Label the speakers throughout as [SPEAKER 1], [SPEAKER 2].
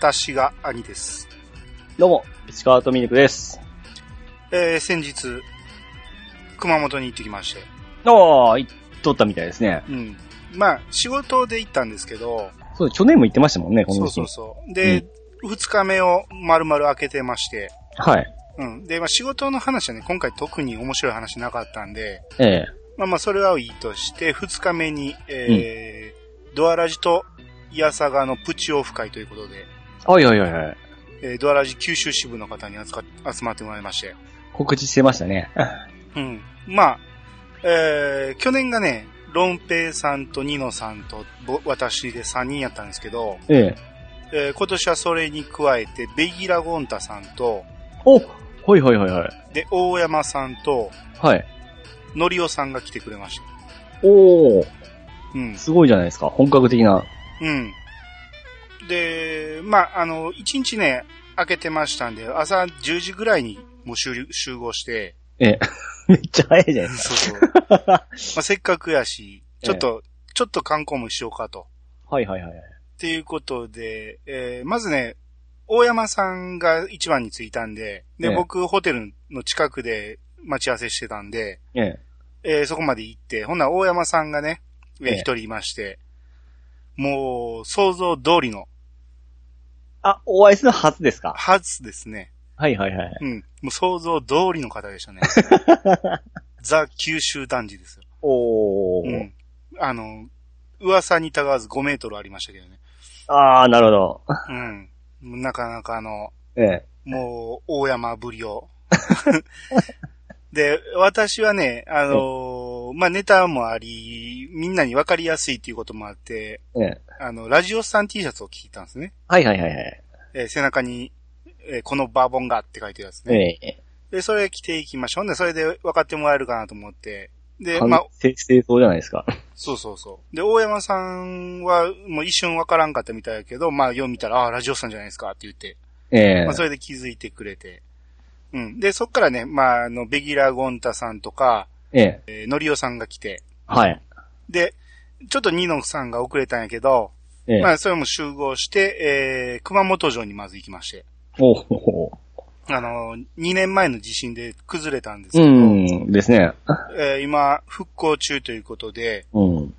[SPEAKER 1] 私が兄です。
[SPEAKER 2] どうも、市川とミルクです。
[SPEAKER 1] えー、先日、熊本に行ってきまして。
[SPEAKER 2] ああ、行っとったみたいですね。
[SPEAKER 1] うん。まあ、仕事で行ったんですけど、
[SPEAKER 2] そう、去年も行ってましたもんね、この
[SPEAKER 1] そうそうそう。で、二、日目を丸々開けてまして、
[SPEAKER 2] はい。
[SPEAKER 1] うん。で、まあ仕事の話はね、今回特に面白い話なかったんで、
[SPEAKER 2] ええ
[SPEAKER 1] まあまあそれはいいとして、二日目に、えードアラジとイヤサガのプチオフ会ということで、
[SPEAKER 2] はいはいはいはい。
[SPEAKER 1] えードアラジ九州支部の方に集か集まってもらいまして、
[SPEAKER 2] 告知してましたね。
[SPEAKER 1] うん。まあ、えー、去年がね、ロンペイさんとニノさんとぼ私で3人やったんですけど、
[SPEAKER 2] ええ
[SPEAKER 1] えー今年はそれに加えて、ベギラ・ゴンタさんと、
[SPEAKER 2] おはいはいはいはい。
[SPEAKER 1] で、大山さんと、
[SPEAKER 2] はい。
[SPEAKER 1] のりおさんが来てくれました。
[SPEAKER 2] おー、
[SPEAKER 1] うん。
[SPEAKER 2] すごいじゃないですか。本格的な。
[SPEAKER 1] うん。で、まあ、あの、1日ね、開けてましたんで、朝10時ぐらいにもう集集合して、
[SPEAKER 2] ええ めっちゃ早いじゃないです
[SPEAKER 1] そうそう。まあ、せっかくやし、ちょっと、ちょっと観光もしようかと。
[SPEAKER 2] か。はいはいはい。
[SPEAKER 1] っていうことで、えーまずね、大山さんが一番に着いたんで、で、
[SPEAKER 2] ええ
[SPEAKER 1] 僕、ホテルの近くで待ち合わせしてたんで、
[SPEAKER 2] ええ
[SPEAKER 1] えーそこまで行って、ほんなら大山さんがね、えー
[SPEAKER 2] ええ
[SPEAKER 1] 一人いまして、もう、想像通りの
[SPEAKER 2] あ、お会いするはずですか？
[SPEAKER 1] はずですね。
[SPEAKER 2] はいはいはい。
[SPEAKER 1] うん。もう想像通りの方でしたね。ザ・九州男児ですよ。
[SPEAKER 2] おー。
[SPEAKER 1] うん。あの、噂にたがわず5メートルありましたけどね。
[SPEAKER 2] ああ、なるほど。
[SPEAKER 1] うん。なかなかあの、
[SPEAKER 2] ええ
[SPEAKER 1] もう、大山ぶりを。で、私はね、あのーまあ、ネタもあり、みんなに分かりやすいっていうこともあって、
[SPEAKER 2] ええ
[SPEAKER 1] あの、ラジオスさん T シャツを着てたんですね。
[SPEAKER 2] はいはいはいはい。
[SPEAKER 1] えー背中に、えーこのバーボンがって書いてるやつ
[SPEAKER 2] え
[SPEAKER 1] ね。
[SPEAKER 2] え
[SPEAKER 1] で、それ着ていきましょう。で、それで分かってもらえるかなと思って。で、
[SPEAKER 2] 完
[SPEAKER 1] まあ、
[SPEAKER 2] 成してそうじゃないですか。
[SPEAKER 1] そうそうそう。で、大山さんは、もう一瞬分からんかったみたいやけど、まあ、読みたら、ああ、ラジオさんじゃないですかって言って、
[SPEAKER 2] ええ
[SPEAKER 1] まあ、それで気づいてくれて。うん。で、そっからね、まあ、あの、ベギラ・ゴンタさんとか、
[SPEAKER 2] ええ
[SPEAKER 1] えー、ノリオさんが来て、
[SPEAKER 2] はい。
[SPEAKER 1] で、ちょっとニノさんが遅れたんやけど、
[SPEAKER 2] ええ
[SPEAKER 1] まあ、それも集合して、えー、熊本城にまず行きまして、
[SPEAKER 2] おお
[SPEAKER 1] あの、2年前の地震で崩れたんですけ
[SPEAKER 2] う
[SPEAKER 1] ど、
[SPEAKER 2] ん、ですね。
[SPEAKER 1] えー今、復興中ということで、
[SPEAKER 2] うん。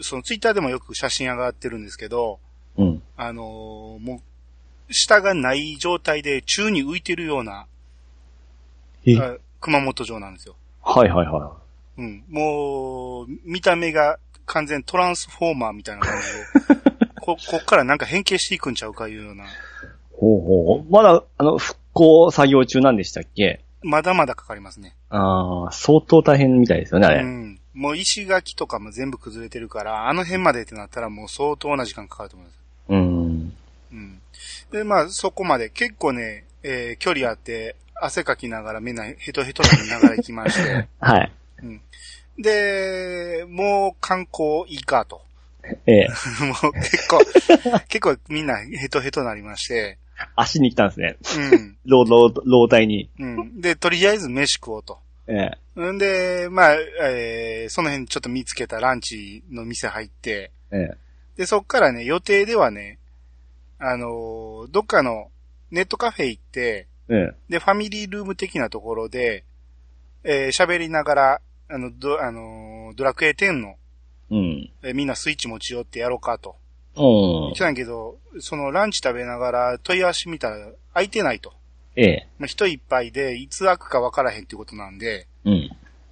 [SPEAKER 1] そのツイッターでもよく写真上がってるんですけど、
[SPEAKER 2] うん。
[SPEAKER 1] あのーもう、下がない状態で宙に浮いてるような、熊本城なんですよ。
[SPEAKER 2] はいはいは
[SPEAKER 1] うん。もう、見た目が完全トランスフォーマーみたいな感じで、こ、こっからなんか変形していくんちゃうかいうような、
[SPEAKER 2] い。ほうほう。まだ、あの、復興作業中なんでしたっけ？
[SPEAKER 1] まだまだかかりますね。
[SPEAKER 2] ああ、相当大変みたいですよね、あれ。
[SPEAKER 1] うん。もう石垣とかも全部崩れてるから、あの辺までってなったらもう相当な時間かかると思います。
[SPEAKER 2] うん。
[SPEAKER 1] うん。で、まあ、そこまで結構ね、えー距離あって、汗かきながらみんなヘトヘトなりながら行きまして、
[SPEAKER 2] はい。
[SPEAKER 1] うん。で、もう観光いいかと。
[SPEAKER 2] ええ。
[SPEAKER 1] もう結構、結構みんなヘトヘトなりまして、
[SPEAKER 2] 足に来たんですね。
[SPEAKER 1] うん。
[SPEAKER 2] 老、老、老体に。
[SPEAKER 1] うん。で、とりあえず飯食おうと。
[SPEAKER 2] ええ。
[SPEAKER 1] んで、まあ、えーその辺ちょっと見つけたランチの店入って、
[SPEAKER 2] ええ。
[SPEAKER 1] で、そっからね、予定ではね、あのーどっかのネットカフェ行って、
[SPEAKER 2] ええ。
[SPEAKER 1] で、ファミリールーム的なところで、えー喋りながら、あの、ド、あのードラクエ10の、
[SPEAKER 2] うん。
[SPEAKER 1] えーみんなスイッチ持ち寄ってやろうかと。
[SPEAKER 2] うん
[SPEAKER 1] 言って。たんやけど、そのランチ食べながら問い合わせ見たら空いてないと。
[SPEAKER 2] ええ。
[SPEAKER 1] まあ人いっぱいで、いつ開くかわからへんってことなんで、
[SPEAKER 2] うん。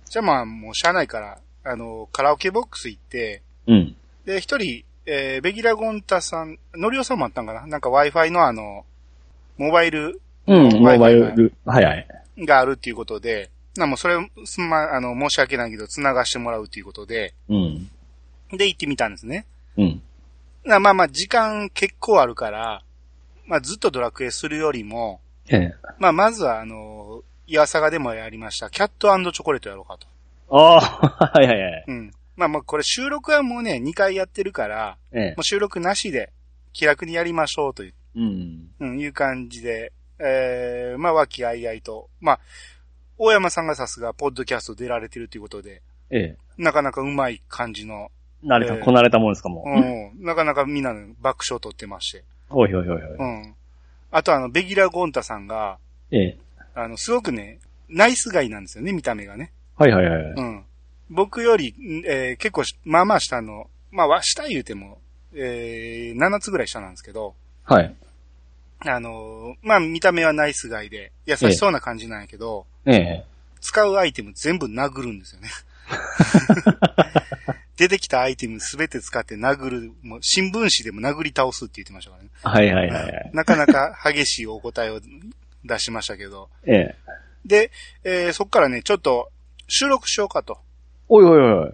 [SPEAKER 1] じゃあまあもうしゃあないから、あの、カラオケボックス行って、
[SPEAKER 2] うん。
[SPEAKER 1] で、一人、えーベギラゴンタさん、ノリオさんもあったんかななんか Wi-Fi のあの、モバイル
[SPEAKER 2] うん。モバイル。はいはい。
[SPEAKER 1] があるっていうことで、なもうそれ、すんま、あの、申し訳ないけど、繋がしてもらうっていうことで、
[SPEAKER 2] うん。
[SPEAKER 1] で、行ってみたんですね。
[SPEAKER 2] うん。
[SPEAKER 1] なまあまあ、時間結構あるから、まあずっとドラクエするよりも、
[SPEAKER 2] ええ。
[SPEAKER 1] まあまずはあの、イヤサガでもやりました、キャットチョコレートやろうかと。
[SPEAKER 2] ああ、はいはいはい。
[SPEAKER 1] うん。まあまあこれ収録はもうね、2回やってるから、
[SPEAKER 2] ええ
[SPEAKER 1] もう。収録なしで気楽にやりましょうという、
[SPEAKER 2] うん。
[SPEAKER 1] うん、いう感じで、えー、まあ和気あいあいと、まあ、大山さんがさすがポッドキャスト出られてるということで、
[SPEAKER 2] ええ。
[SPEAKER 1] なかなかうまい感じの、
[SPEAKER 2] 慣れた、
[SPEAKER 1] ええ
[SPEAKER 2] こなれたもんですかも。
[SPEAKER 1] うん、なかなかみんなの爆笑を取ってまして。
[SPEAKER 2] おいおいおいおい。
[SPEAKER 1] うん。あとあの、ベギラ・ゴンタさんが、
[SPEAKER 2] ええ。
[SPEAKER 1] あの、すごくね、ナイスガイなんですよね、見た目がね。
[SPEAKER 2] はいはいはい。
[SPEAKER 1] うん。僕より、んえー結構し、まあまあ下の、まあ、わ下言うても、えー、7つぐらい下なんですけど、
[SPEAKER 2] はい。
[SPEAKER 1] あのーまあ見た目はナイスガイで、優しそうな感じなんやけど、
[SPEAKER 2] ええ。
[SPEAKER 1] 使うアイテム全部殴るんですよね。出てきたアイテムすべて使って殴る、もう新聞紙でも殴り倒すって言ってましたからね。
[SPEAKER 2] はいはいはいはい。
[SPEAKER 1] なかなか激しいお答えを出しましたけど。
[SPEAKER 2] ええ。
[SPEAKER 1] で、えーそっからね、ちょっと収録しようかと。
[SPEAKER 2] おいおいおい。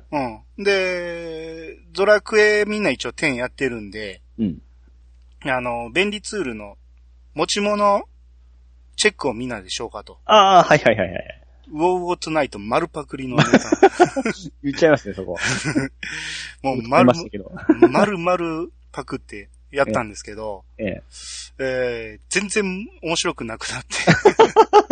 [SPEAKER 1] うん。で、ドラクエみんな一応10やってるんで、
[SPEAKER 2] うん。
[SPEAKER 1] あの、便利ツールの持ち物チェックをみんなでしようかと。
[SPEAKER 2] ああ、はいはいはいはい。
[SPEAKER 1] ウォーウォートナイト丸パクリのネタ。
[SPEAKER 2] 言っちゃいますね、そこ。
[SPEAKER 1] もう丸。丸々パクってやったんですけど、
[SPEAKER 2] ええ。
[SPEAKER 1] えー全然面白くなくなって。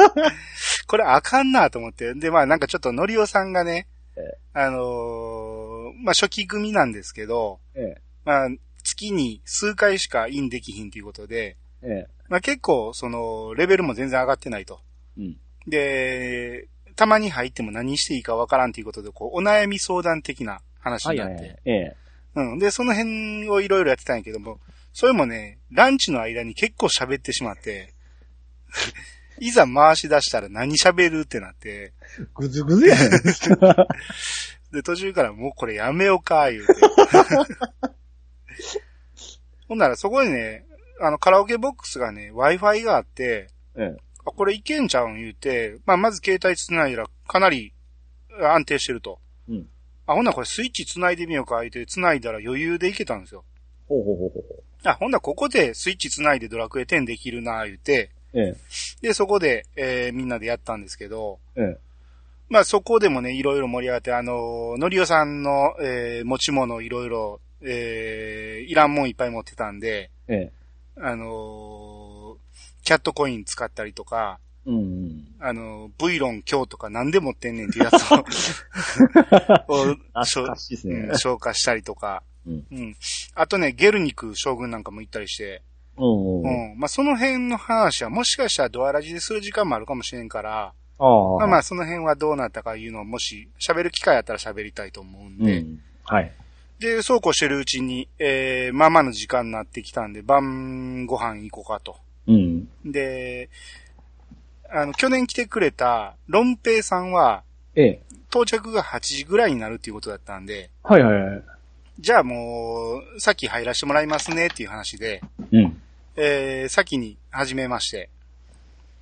[SPEAKER 1] これあかんなと思って。で、まあなんかちょっとのりおさんがね
[SPEAKER 2] ええ、
[SPEAKER 1] あのーまあ初期組なんですけど、
[SPEAKER 2] ええ。
[SPEAKER 1] まあ月に数回しかインできひんということで、
[SPEAKER 2] ええ。
[SPEAKER 1] まあ結構そのレベルも全然上がってないと。
[SPEAKER 2] うん。
[SPEAKER 1] で、たまに入っても何していいかわからんということで、こう、お悩み相談的な話になって。
[SPEAKER 2] はいはいはい。ええ。
[SPEAKER 1] うん。で、その辺をいろいろやってたんやけども、それもね、ランチの間に結構喋ってしまって、いざ回し出したら何喋るってなって、
[SPEAKER 2] ぐずぐずやねん。
[SPEAKER 1] で、途中からもうこれやめようか、言うて。ほんならそこにね、あの、カラオケボックスがね、Wi-Fi があって、
[SPEAKER 2] ええ。
[SPEAKER 1] あ、これいけんちゃうん言うて、まあ、まず携帯繋いだらかなり安定してると。
[SPEAKER 2] うん。
[SPEAKER 1] あ、ほんならこれスイッチ繋いでみようか、言うて繋いだら余裕でいけたんですよ。
[SPEAKER 2] ほうほうほうほ
[SPEAKER 1] あ、ほんならここでスイッチ繋いでドラクエ10できるな、言うて、
[SPEAKER 2] う。え
[SPEAKER 1] で、そこで、えーみんなでやったんですけど、
[SPEAKER 2] え。ええ。
[SPEAKER 1] まあそこでもね、いろいろ盛り上がって、あのーのりおさんの、えー持ち物いろいろ、えーいらんもんいっぱい持ってたんで、
[SPEAKER 2] ええ。
[SPEAKER 1] あのーキャットコイン使ったりとか、
[SPEAKER 2] うんうん。
[SPEAKER 1] あのー、ブイロン今日とか何で持ってんねんってやつを、を。消化したりとか、
[SPEAKER 2] うん。
[SPEAKER 1] うん。あとね、ゲルニク将軍なんかも行ったりして、
[SPEAKER 2] うん。
[SPEAKER 1] まあ、その辺の話はもしかしたらドアラジでする時間もあるかもしれんから、
[SPEAKER 2] ああ。
[SPEAKER 1] まあまあ、その辺はどうなったかいうのをもし喋る機会あったら喋りたいと思うんで、
[SPEAKER 2] うん。はい。
[SPEAKER 1] で、そうこうしてるうちに、えー、まあまあの時間になってきたんで、晩ご飯行こうかと。
[SPEAKER 2] うん。
[SPEAKER 1] で、あの、去年来てくれた、ロンペイさんは、
[SPEAKER 2] ええ。
[SPEAKER 1] 到着が8時ぐらいになるっていうことだったんで、
[SPEAKER 2] はいはいはい。
[SPEAKER 1] じゃあもう、先入らせてもらいますねっていう話で、
[SPEAKER 2] うん。
[SPEAKER 1] えー、先に始めまして。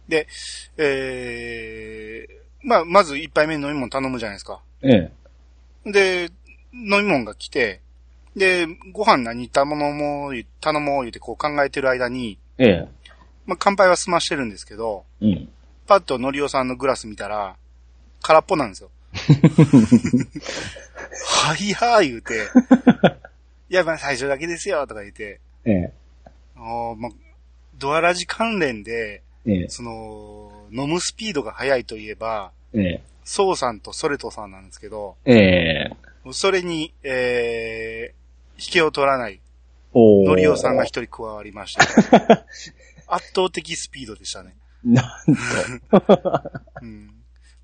[SPEAKER 1] で、えー、まあ、まず一杯目に飲み物頼むじゃないですか。
[SPEAKER 2] ええ。
[SPEAKER 1] で、飲み物が来て、で、ご飯何頼もう、頼もう言ってこう考えてる間に、
[SPEAKER 2] ええ。
[SPEAKER 1] まあ、乾杯は済ましてるんですけど、
[SPEAKER 2] うん。
[SPEAKER 1] パッとのりおさんのグラス見たら、空っぽなんですよ。はいやー言うて、いや、まあ最初だけですよとか言って、
[SPEAKER 2] ええ。
[SPEAKER 1] あーまあ、ドアラジ関連で、
[SPEAKER 2] ええ。
[SPEAKER 1] その、飲むスピードが速いといえば、
[SPEAKER 2] ええ。
[SPEAKER 1] ソウさんとソレトさんなんですけど、
[SPEAKER 2] ええ。
[SPEAKER 1] それに、えー、引けを取らない、のりおさんが一人加わりました。圧倒的スピードでしたね。
[SPEAKER 2] なんと。
[SPEAKER 1] うん。も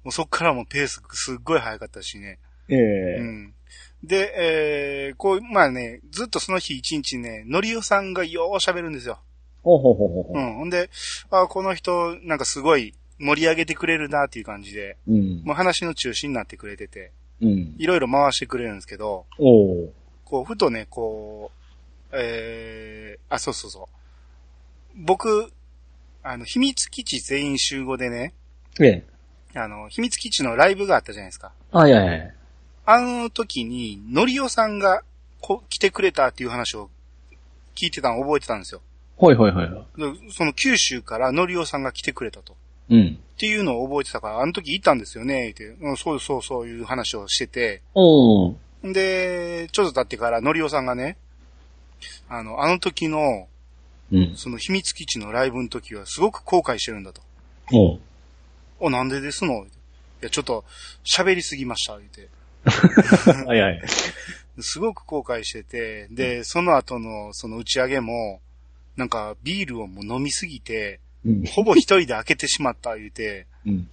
[SPEAKER 1] うそっからもペースすっごい速かったしね。
[SPEAKER 2] え
[SPEAKER 1] う
[SPEAKER 2] え。
[SPEAKER 1] ん。で、えー、こう、まあね、ずっとその日一日ね、のりおさんがよう喋るんですよ。
[SPEAKER 2] ほうほうほうほうほう。
[SPEAKER 1] うん。ほんで、あこの人、なんかすごい盛り上げてくれるなっていう感じで、
[SPEAKER 2] うん。
[SPEAKER 1] もう話の中心になってくれてて、
[SPEAKER 2] うん。
[SPEAKER 1] いろいろ回してくれるんですけど、
[SPEAKER 2] おー。
[SPEAKER 1] こう、ふとね、こう、えー、あ、そうそうそう。僕、あの、秘密基地全員集合でね、
[SPEAKER 2] ええ。
[SPEAKER 1] あの、秘密基地のライブがあったじゃないですか。
[SPEAKER 2] はいはいはい。
[SPEAKER 1] あの時に、のりおさんがこ来てくれたっていう話を聞いてたのを覚えてたんですよ。
[SPEAKER 2] ほいほいほいほい。
[SPEAKER 1] でその九州からのりおさんが来てくれたと。
[SPEAKER 2] うん。
[SPEAKER 1] っていうのを覚えてたから、あの時行ったんですよね、って。うん、そうそうそういう話をしてて。
[SPEAKER 2] おー。
[SPEAKER 1] で、ちょっと経ってからのりおさんがね、あの、あの時の、
[SPEAKER 2] うん。
[SPEAKER 1] その秘密基地のライブの時はすごく後悔してるんだと。
[SPEAKER 2] おー。
[SPEAKER 1] お、なんでですの？いや、ちょっと喋りすぎました、言って。
[SPEAKER 2] はいはい。
[SPEAKER 1] すごく後悔してて、で、その後のその打ち上げも、なんかビールをもう飲みすぎて、
[SPEAKER 2] うん。
[SPEAKER 1] ほぼ一人で開けてしまった言うて、
[SPEAKER 2] うん。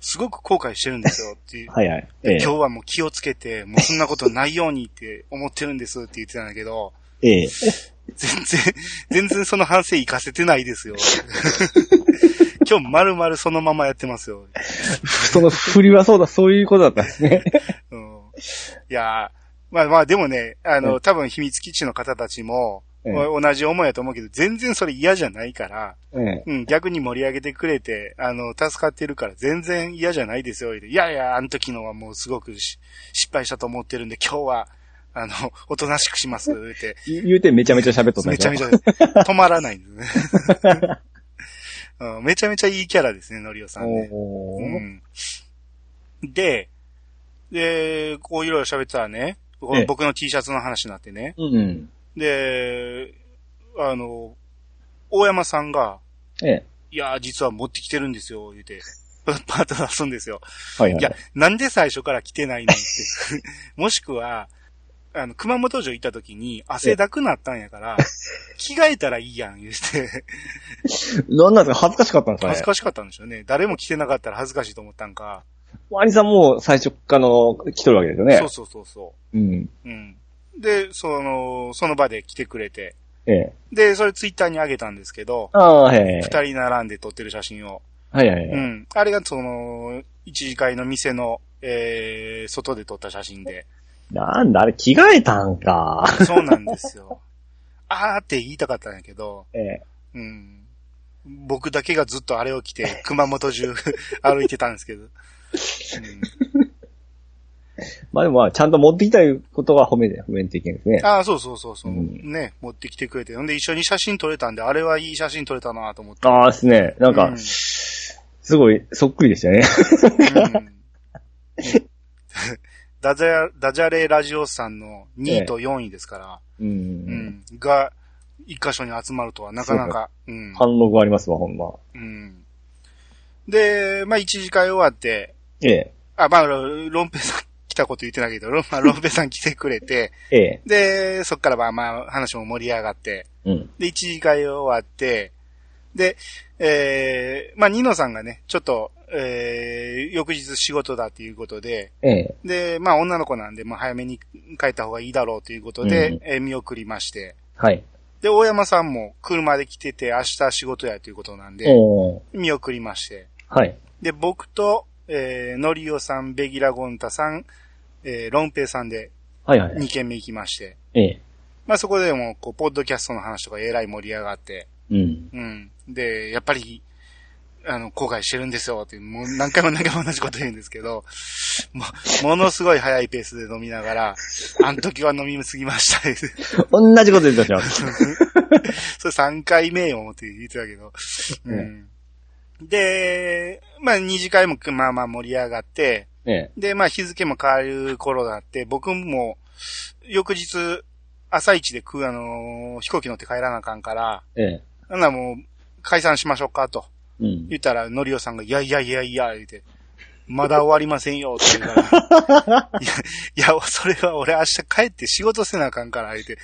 [SPEAKER 1] すごく後悔してるんですよっていう。
[SPEAKER 2] はいはい。ええ
[SPEAKER 1] 今日はもう気をつけて、もうそんなことないようにって思ってるんですって言ってたんだけど、
[SPEAKER 2] ええ。
[SPEAKER 1] 全然、全然その反省活かせてないですよ。今日丸々そのままやってますよ。
[SPEAKER 2] その振りはそうだ、そういうことだったんですね。
[SPEAKER 1] うん、いやーまあまあでもね、あの、
[SPEAKER 2] うん
[SPEAKER 1] 多分秘密基地の方たちも、
[SPEAKER 2] ええ
[SPEAKER 1] 同じ思いやと思うけど、全然それ嫌じゃないから、
[SPEAKER 2] ええ。
[SPEAKER 1] うん、逆に盛り上げてくれて、あの、助かってるから全然嫌じゃないですよ。いやいや、あの時のはもうすごくし失敗したと思ってるんで、今日は、あの、おとなしくします、って。
[SPEAKER 2] 言うてめちゃめちゃ喋っとった
[SPEAKER 1] めちゃめちゃ、
[SPEAKER 2] ゃ。
[SPEAKER 1] 止まらないんですね、うん。めちゃめちゃいいキャラですね、のりおさんね。うん。で、で、こういろいろ喋ってたらね、僕の T シャツの話になってね。
[SPEAKER 2] うん。
[SPEAKER 1] で、あの、大山さんが、
[SPEAKER 2] ええ。
[SPEAKER 1] いやー、実は持ってきてるんですよ、言うて。パート出すんですよ。
[SPEAKER 2] はいはい。
[SPEAKER 1] いや、なんで最初から来てないのって。もしくは、あの、熊本城行った時に汗だくなったんやから、着替えたらいいやん、言うて。
[SPEAKER 2] なんなんですか？恥ずかしかったんですか？ね
[SPEAKER 1] 恥ずかしかったんでしょうね。誰も着てなかったら恥ずかしいと思ったんか。
[SPEAKER 2] ワニさんも最初からの来とるわけですよね。
[SPEAKER 1] そうそうそうそ
[SPEAKER 2] うん。
[SPEAKER 1] う。うん。で、その、その場で来てくれて。
[SPEAKER 2] ええ。
[SPEAKER 1] で、それツイッターに上げたんですけど、
[SPEAKER 2] ああ、へえ。
[SPEAKER 1] 二人並んで撮ってる写真を。
[SPEAKER 2] はいはいはい。
[SPEAKER 1] うん。あれがその、一次会の店の、えー、外で撮った写真で。
[SPEAKER 2] なんだ、あれ着替えたんか。
[SPEAKER 1] そうなんですよ。あーって言いたかったんやけど、
[SPEAKER 2] ええ。
[SPEAKER 1] うん。僕だけがずっとあれを着て、熊本中歩いてたんですけど。
[SPEAKER 2] まあでもまあ、ちゃんと持ってきたいことは褒めて、褒めていけんですね。
[SPEAKER 1] ああ、そうそうそうそう、
[SPEAKER 2] うん
[SPEAKER 1] ね、持ってきてくれて。ほんで一緒に写真撮れたんで、あれはいい写真撮れたなと思って。
[SPEAKER 2] ああですね。なんか、
[SPEAKER 1] うん
[SPEAKER 2] すごい、そっくりでしたね。
[SPEAKER 1] うんダジャ、ダジャレラジオさんの2位と4位ですから、
[SPEAKER 2] うん。
[SPEAKER 1] うん、が、一箇所に集まるとはなかなか、うん。
[SPEAKER 2] 反応がありますわ、ほんま。
[SPEAKER 1] うん。で、まあ、一次会終わって、
[SPEAKER 2] ええ。
[SPEAKER 1] あ、まあ、ロロンペさん来たこと言ってないけど、ロン, まあ、ロンペさん来てくれて、
[SPEAKER 2] ええ。
[SPEAKER 1] で、そっからまあまあ話も盛り上がって、
[SPEAKER 2] うん。
[SPEAKER 1] で、一次会終わって、で、えー、まあ、ニノさんがね、ちょっと、えー、翌日仕事だっていうことで、
[SPEAKER 2] ええ。
[SPEAKER 1] で、まあ、女の子なんで、まあ、早めに帰った方がいいだろうということで、
[SPEAKER 2] うん
[SPEAKER 1] えー見送りまして、
[SPEAKER 2] はい。
[SPEAKER 1] で、大山さんも車で来てて、明日仕事やということなんで、見送りまして、
[SPEAKER 2] はい。
[SPEAKER 1] で、僕と、えー、のりおさん、ベギラゴンタさん、えー、ロンペイさんで
[SPEAKER 2] はいはい。
[SPEAKER 1] 2軒目行きまして、
[SPEAKER 2] ええ。
[SPEAKER 1] まあそこでも、こう、ポッドキャストの話とかえらい盛り上がって、
[SPEAKER 2] うん。
[SPEAKER 1] うん。で、やっぱり、あの、後悔してるんですよって、もう何回も何回も同じこと言うんですけど、もものすごい早いペースで飲みながら、あの時は飲みすぎました。
[SPEAKER 2] 同じこと言ってたします。
[SPEAKER 1] それ3回目よって言ってたけど。うん。で、まあ二次会もまあまあ盛り上がって、
[SPEAKER 2] ええ。
[SPEAKER 1] で、まあ日付も変わる頃だって、僕も翌日朝一で食う、あのー飛行機乗って帰らなあかんから、
[SPEAKER 2] ええ。
[SPEAKER 1] なんならもう解散しましょうかと
[SPEAKER 2] うん。
[SPEAKER 1] 言ったら、のりおさんが、いやいやいやいや、言って、まだ終わりませんよって言うから、いや、いや、それは俺明日帰って仕事せなあかんから、言って、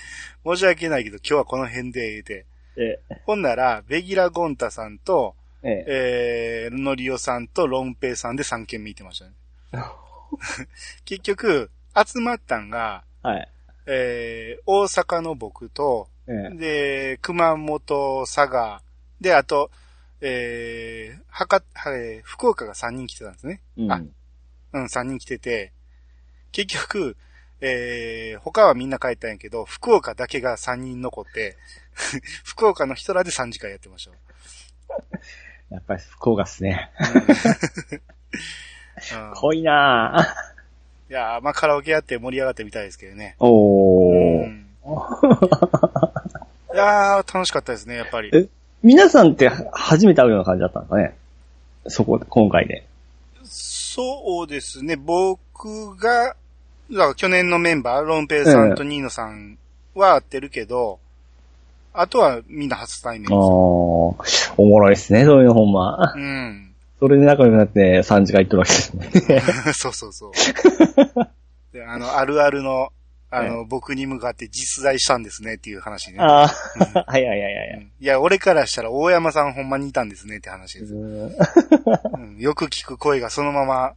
[SPEAKER 1] 申し訳ないけど今日はこの辺で、言って、
[SPEAKER 2] ええ。
[SPEAKER 1] ほんなら、ベギラ・ゴンタさんと、
[SPEAKER 2] ええ。
[SPEAKER 1] えー、のりおさんとロンペイさんで3軒見てましたね。結局、集まったんが、
[SPEAKER 2] はい。
[SPEAKER 1] えー、大阪の僕と、
[SPEAKER 2] ええ。
[SPEAKER 1] で、熊本、佐賀、で、あと、えー、博多、えー福岡が3人来てたんですね。
[SPEAKER 2] うん。
[SPEAKER 1] あうん、3人来てて、結局、えー、他はみんな帰ったんやけど、福岡だけが3人残って、福岡の人らで3時間やってました。
[SPEAKER 2] やっぱり福岡っすね。
[SPEAKER 1] うん
[SPEAKER 2] 濃いなぁ。
[SPEAKER 1] いやーまあカラオケやって盛り上がってみたいですけどね。
[SPEAKER 2] おー。
[SPEAKER 1] うんいやー楽しかったですね、やっぱり。
[SPEAKER 2] え皆さんって初めて会うような感じだったんですかね？そこ、今回で。
[SPEAKER 1] そうですね、僕が、だから去年のメンバー、ロンペイさんとニーノさんは会ってるけど、あとはみんな初対面
[SPEAKER 2] あー。おもろいっすね、そういうのほんま。
[SPEAKER 1] うん。
[SPEAKER 2] それで仲良くなって3時間行ってるわけですね。
[SPEAKER 1] そうそうそう。で、あの、あるあるの、あの、僕に向かって実在したんですねっていう話ね。
[SPEAKER 2] ああ、はいはいはいはい。
[SPEAKER 1] うんいや、俺からしたら大山さんほんまにいたんですねって話です。
[SPEAKER 2] うん
[SPEAKER 1] うんよく聞く声がそのまま、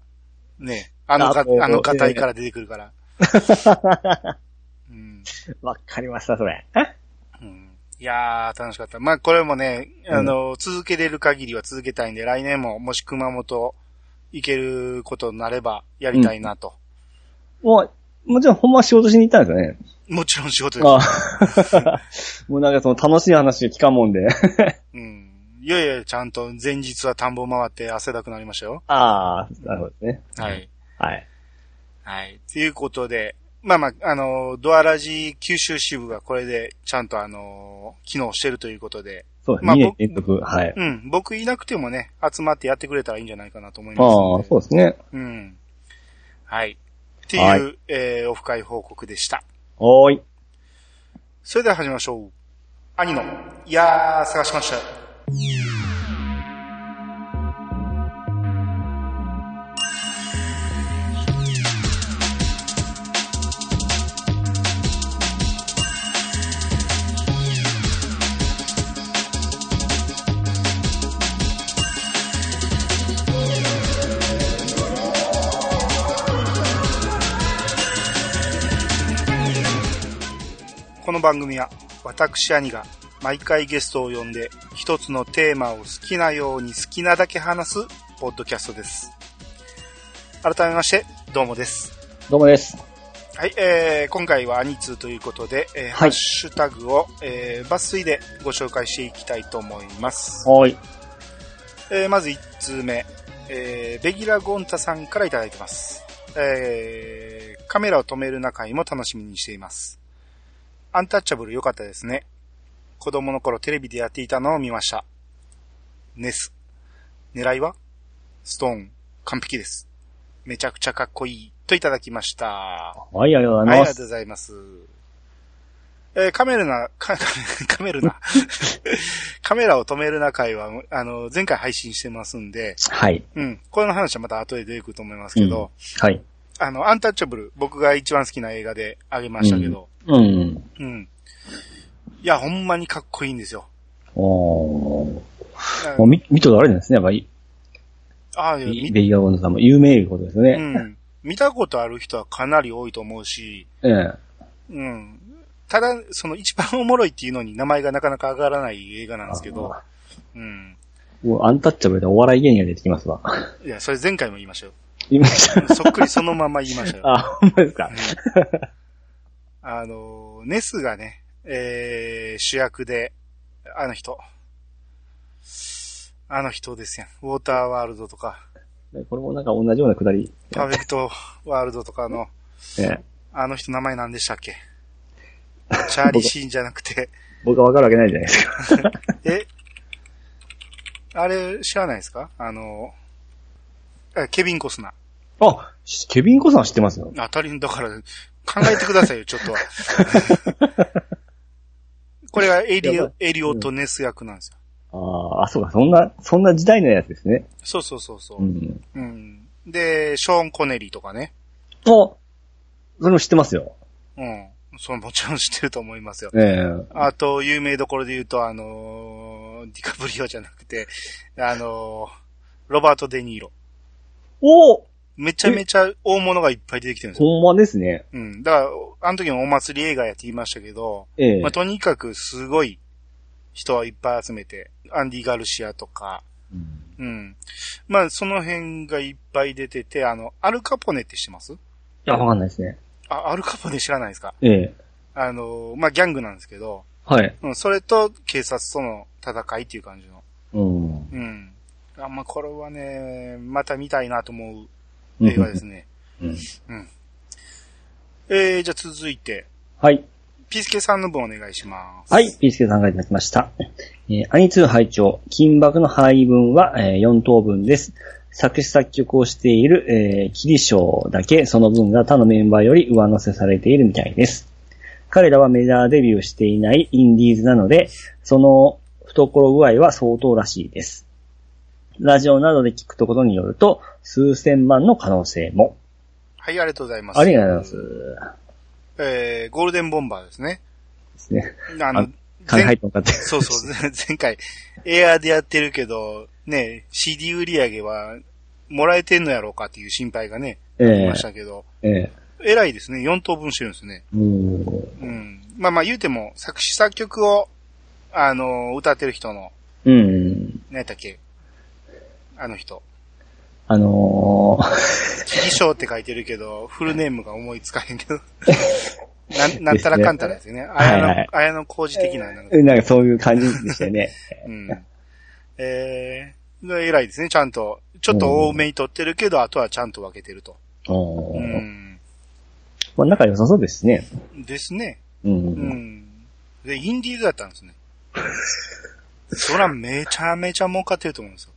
[SPEAKER 1] ね、あのか、
[SPEAKER 2] あ
[SPEAKER 1] の画体から出てくるから。うん
[SPEAKER 2] わかりました、それ。
[SPEAKER 1] うんいやー、楽しかった。まあ、これもね、あの、続けれる限りは続けたいんで、来年ももし熊本行けることになればやりたいなと。
[SPEAKER 2] もう、もちろんほんまは仕事しに行ったんですよね。
[SPEAKER 1] もちろん仕事です。
[SPEAKER 2] ああ もうなんかその楽しい話聞かんもんで。
[SPEAKER 1] うん。いやいや、ちゃんと前日は田んぼ回って汗だくなりましたよ。
[SPEAKER 2] ああ、なるほどね。
[SPEAKER 1] はい。
[SPEAKER 2] はい。
[SPEAKER 1] はい。ということで、まあまあ、あの、ドアラジ九州支部がこれでちゃんとあの、機能してるということで、
[SPEAKER 2] そうですね。
[SPEAKER 1] まあ
[SPEAKER 2] 2年連続。はい。
[SPEAKER 1] うん、僕いなくてもね、集まってやってくれたらいいんじゃないかなと思い
[SPEAKER 2] あ
[SPEAKER 1] ますので。
[SPEAKER 2] あ、そうですね。
[SPEAKER 1] うん。はい。っていう、
[SPEAKER 2] はい
[SPEAKER 1] えー、オフ会報告でした。
[SPEAKER 2] おーい。
[SPEAKER 1] それでは始めましょう。兄の、いやー、探しました。番組は私兄が毎回ゲストを呼んで一つのテーマを好きなように好きなだけ話すポッドキャストです。改めまして、どうもです。
[SPEAKER 2] どうもです。
[SPEAKER 1] はい、えー、今回はアニツーということで、えーハッシュタグを、えー、抜粋でご紹介していきたいと思います。
[SPEAKER 2] おーい。
[SPEAKER 1] えー、まず1通目、えー、ベギラ・ゴンタさんからいただいてます。えー、カメラを止める中にも楽しみにしています。アンタッチャブル良かったですね。子供の頃テレビでやっていたのを見ました。ネス。狙いはストーン。完璧です。めちゃくちゃかっこいい。といただきました。
[SPEAKER 2] はい、ありがとうございます。
[SPEAKER 1] りがとうございます。えーカメラな、カカメルな。カメラを止めるな会は、あの、前回配信してますんで、
[SPEAKER 2] はい。
[SPEAKER 1] うん。これの話はまた後で出てくると思いますけど、
[SPEAKER 2] はい。
[SPEAKER 1] あの、アンタッチャブル、僕が一番好きな映画であげましたけど、
[SPEAKER 2] うん。
[SPEAKER 1] うん。いや、ほんまにかっこいいんですよ。
[SPEAKER 2] おー。
[SPEAKER 1] うん
[SPEAKER 2] もう見、見とるあれなんですね。やっぱり、
[SPEAKER 1] ああ、いやみ
[SPEAKER 2] ベイガーゴンさんも有名いうことですよね。
[SPEAKER 1] うん。見たことある人はかなり多いと思うし、
[SPEAKER 2] ええ。
[SPEAKER 1] うん。ただ、その一番おもろいっていうのに名前がなかなか上がらない映画なんですけど、うん。
[SPEAKER 2] もうアンタッチャブルでお笑い芸人が出てきますわ。
[SPEAKER 1] いや、それ前回も言いましたよ。
[SPEAKER 2] 言いました。
[SPEAKER 1] そっくりそのまま言いましたよ。
[SPEAKER 2] あ、ほんまですか。
[SPEAKER 1] あの、ネスがね、えー、主役で、あの人。あの人ですやん。ウォーターワールドとか、
[SPEAKER 2] これもなんか同じようなくだり。
[SPEAKER 1] パーフェクトワールドとかの、
[SPEAKER 2] ええ。
[SPEAKER 1] あの人名前何でしたっけ？チャーリーシーンじゃなくて、
[SPEAKER 2] 僕はわかるわけないじゃないですか。
[SPEAKER 1] え、あれ知らないですか？あの、あケビン・コスナー。
[SPEAKER 2] あ、ケビンコさん知ってますよ。
[SPEAKER 1] 当たり、だから、考えてくださいよ、ちょっとは。これがエリオエリオット・ネス役なんですよ。
[SPEAKER 2] ああ、あ、そうか、そんな、そんな時代のやつですね。
[SPEAKER 1] そうそうそうそう
[SPEAKER 2] う。ん。
[SPEAKER 1] うん。で、ショーン・コネリーとかね。
[SPEAKER 2] おそれも知ってますよ。
[SPEAKER 1] うん。そう、もちろん知ってると思いますよ。
[SPEAKER 2] ええ
[SPEAKER 1] あと、有名どころで言うと、あのーディカプリオじゃなくて、あのーロバート・デ・ニーロ。
[SPEAKER 2] おお
[SPEAKER 1] めちゃめちゃ大物がいっぱい出てきてるんですよ。
[SPEAKER 2] ほんまですね。
[SPEAKER 1] うん。だから、あの時もお祭り映画やって言いましたけど、
[SPEAKER 2] ええ
[SPEAKER 1] まあ、とにかくすごい人はいっぱい集めて、アンディ・ガルシアとか、
[SPEAKER 2] うん
[SPEAKER 1] うん。まあ、その辺がいっぱい出てて、あの、アルカポネって知ってます？
[SPEAKER 2] いや、わかんないですね。
[SPEAKER 1] あ、アルカポネ知らないですか？
[SPEAKER 2] ええ
[SPEAKER 1] あの、まあ、ギャングなんですけど、
[SPEAKER 2] はい。
[SPEAKER 1] うん、それと警察との戦いっていう感じの。
[SPEAKER 2] うん。
[SPEAKER 1] うん。あ、まあ、これはね、また見たいなと思う映画ですね。
[SPEAKER 2] うん。
[SPEAKER 1] えー、じゃあ続いて、
[SPEAKER 2] はい。
[SPEAKER 1] ピースケさんの分お願いします。
[SPEAKER 2] はい、ピースケさんがいただきました。えー、アニツー拝聴金箔の配分は、えー4等分です。作詞作曲をしている、えー、キリショーだけその分が他のメンバーより上乗せされているみたいです。彼らはメジャーデビューしていないインディーズなので、その懐具合は相当らしいです。ラジオなどで聞くところによると、数千万の可能性も。
[SPEAKER 1] はい、ありがとうございます。
[SPEAKER 2] ありがとうございます。
[SPEAKER 1] えー、ゴールデンボンバーですね。
[SPEAKER 2] ですね。
[SPEAKER 1] あの、
[SPEAKER 2] あ金入ってもかって。
[SPEAKER 1] そうそう、前回、エアーでやってるけど、ね、CD 売り上げは、もらえてんのやろうかっていう心配がね、あり
[SPEAKER 2] え
[SPEAKER 1] ましたけど、
[SPEAKER 2] ええ
[SPEAKER 1] 偉いですね。4等分してるんですね。
[SPEAKER 2] う
[SPEAKER 1] ん。まあまあ言うても、作詞作曲を、あの、歌ってる人の、
[SPEAKER 2] うん。
[SPEAKER 1] 何やったっけ？あの人。
[SPEAKER 2] あのー、
[SPEAKER 1] キリショーって書いてるけど、フルネームが思いつかへんけど。なん、なんたらかんたらですよね。
[SPEAKER 2] はい
[SPEAKER 1] 綾野、
[SPEAKER 2] はい
[SPEAKER 1] 綾野工事的な。なんか
[SPEAKER 2] なんかそういう感じでしたよね。
[SPEAKER 1] うん。えー、で偉いですね、ちゃんと。ちょっと多めに取ってるけど、あとはちゃんと分けてると。うん。
[SPEAKER 2] まあ仲良さそうですね。
[SPEAKER 1] ですね。
[SPEAKER 2] う。
[SPEAKER 1] うんん。で、インディーズだったんですね。そらめちゃめちゃ儲かってると思うんですよ。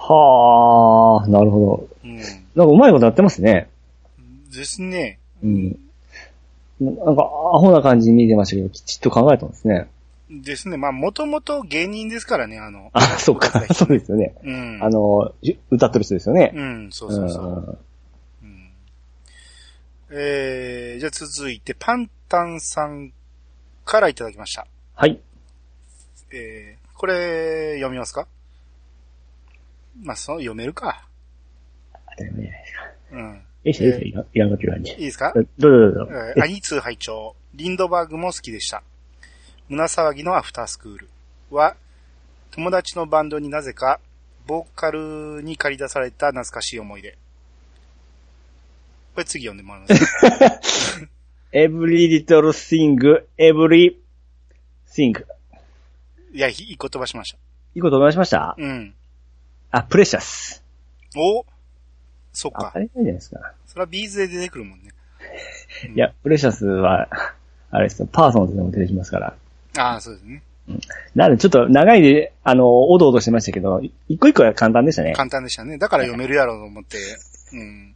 [SPEAKER 2] はあ、なるほ
[SPEAKER 1] うん。
[SPEAKER 2] ど。なんかうまいことやってますね。
[SPEAKER 1] ですね。
[SPEAKER 2] うん。なんか、アホな感じに見えてましたけど、きちっと考えたんですね。
[SPEAKER 1] ですね。まあ、もともと芸人ですからね、あの。
[SPEAKER 2] あ、そうか。そうですよね。
[SPEAKER 1] うん。
[SPEAKER 2] あの、ゆ歌ってる人ですよね。
[SPEAKER 1] うん、そうそうそう。
[SPEAKER 2] ん
[SPEAKER 1] うんえー、じゃあ続いて、パンタンさんからいただきました。
[SPEAKER 2] はい。
[SPEAKER 1] えー、これ、読みますか？まあ、そう、読めるか。
[SPEAKER 2] 当たり前じゃないですか。
[SPEAKER 1] うん。
[SPEAKER 2] よいしょよいらんいらんこと言わんで。
[SPEAKER 1] いいですか？
[SPEAKER 2] どうぞどうぞ。
[SPEAKER 1] えー、アニツー拝聴リンドバーグも好きでした。胸騒ぎのアフタースクールは、友達のバンドになぜか、ボーカルに借り出された懐かしい思い出。これ次読んでもらいます。
[SPEAKER 2] every little thing, every thing.
[SPEAKER 1] いや、いい言葉しまし
[SPEAKER 2] いいこと思いましました
[SPEAKER 1] た？うん。
[SPEAKER 2] あ、 precious。
[SPEAKER 1] おそっか
[SPEAKER 2] ああ。れないじゃないですか。
[SPEAKER 1] それはビーズで出てくるもんね。う ん
[SPEAKER 2] いや、 precious は、あれですよ、パーソンズでも出てきますから。
[SPEAKER 1] ああ、そうですね。
[SPEAKER 2] なので、ちょっと長いで、あの、おどおどしてましたけど、一個一個は簡単でしたね。
[SPEAKER 1] 簡単でしたね。だから読めるやろうと思って。うん。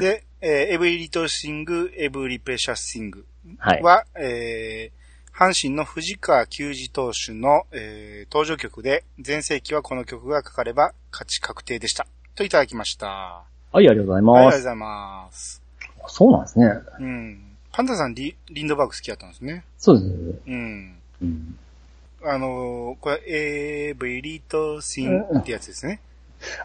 [SPEAKER 1] で、えー、Every Little Thing, Every Precious Thing
[SPEAKER 2] はい。
[SPEAKER 1] は、えー、阪神の藤川球児投手の、えー、登場曲で、前世紀はこの曲がかかれば勝ち確定でした。といただきました。は
[SPEAKER 2] はい、ありがとうござい
[SPEAKER 1] い、ありが
[SPEAKER 2] ます。
[SPEAKER 1] とうございます。
[SPEAKER 2] そうなんですね。
[SPEAKER 1] うん。パンダさんリ、リンドバーグ好きだったんですね。
[SPEAKER 2] そうです。
[SPEAKER 1] うん。
[SPEAKER 2] うん
[SPEAKER 1] あのーこれ、Every Little Thing ってやつですね。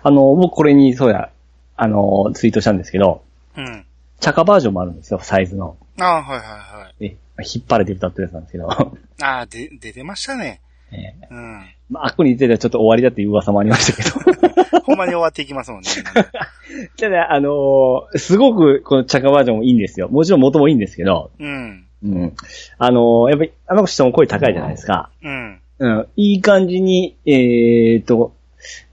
[SPEAKER 2] あの、僕これに、そうや、あの、ツイートしたんですけど、
[SPEAKER 1] うん。
[SPEAKER 2] チャカバージョンもあるんですよ、サイズの。
[SPEAKER 1] ああ、はいはいはい。
[SPEAKER 2] え、引っ張れて歌ってるやつなんですけど。
[SPEAKER 1] ああ、で、出てましたね。
[SPEAKER 2] えー
[SPEAKER 1] うん。
[SPEAKER 2] まあ、あっこに出てたらちょっと終わりだっていう噂もありましたけど。
[SPEAKER 1] ほんまに終わっていきますもんね。
[SPEAKER 2] ただ、あのーすごくこのチャカバージョンもいいんですよ。もちろん元もいいんですけど、
[SPEAKER 1] うん。
[SPEAKER 2] うん。あのーやっぱり、あの人も声高いじゃないですか。
[SPEAKER 1] うん。
[SPEAKER 2] うん。いい感じに、えーと、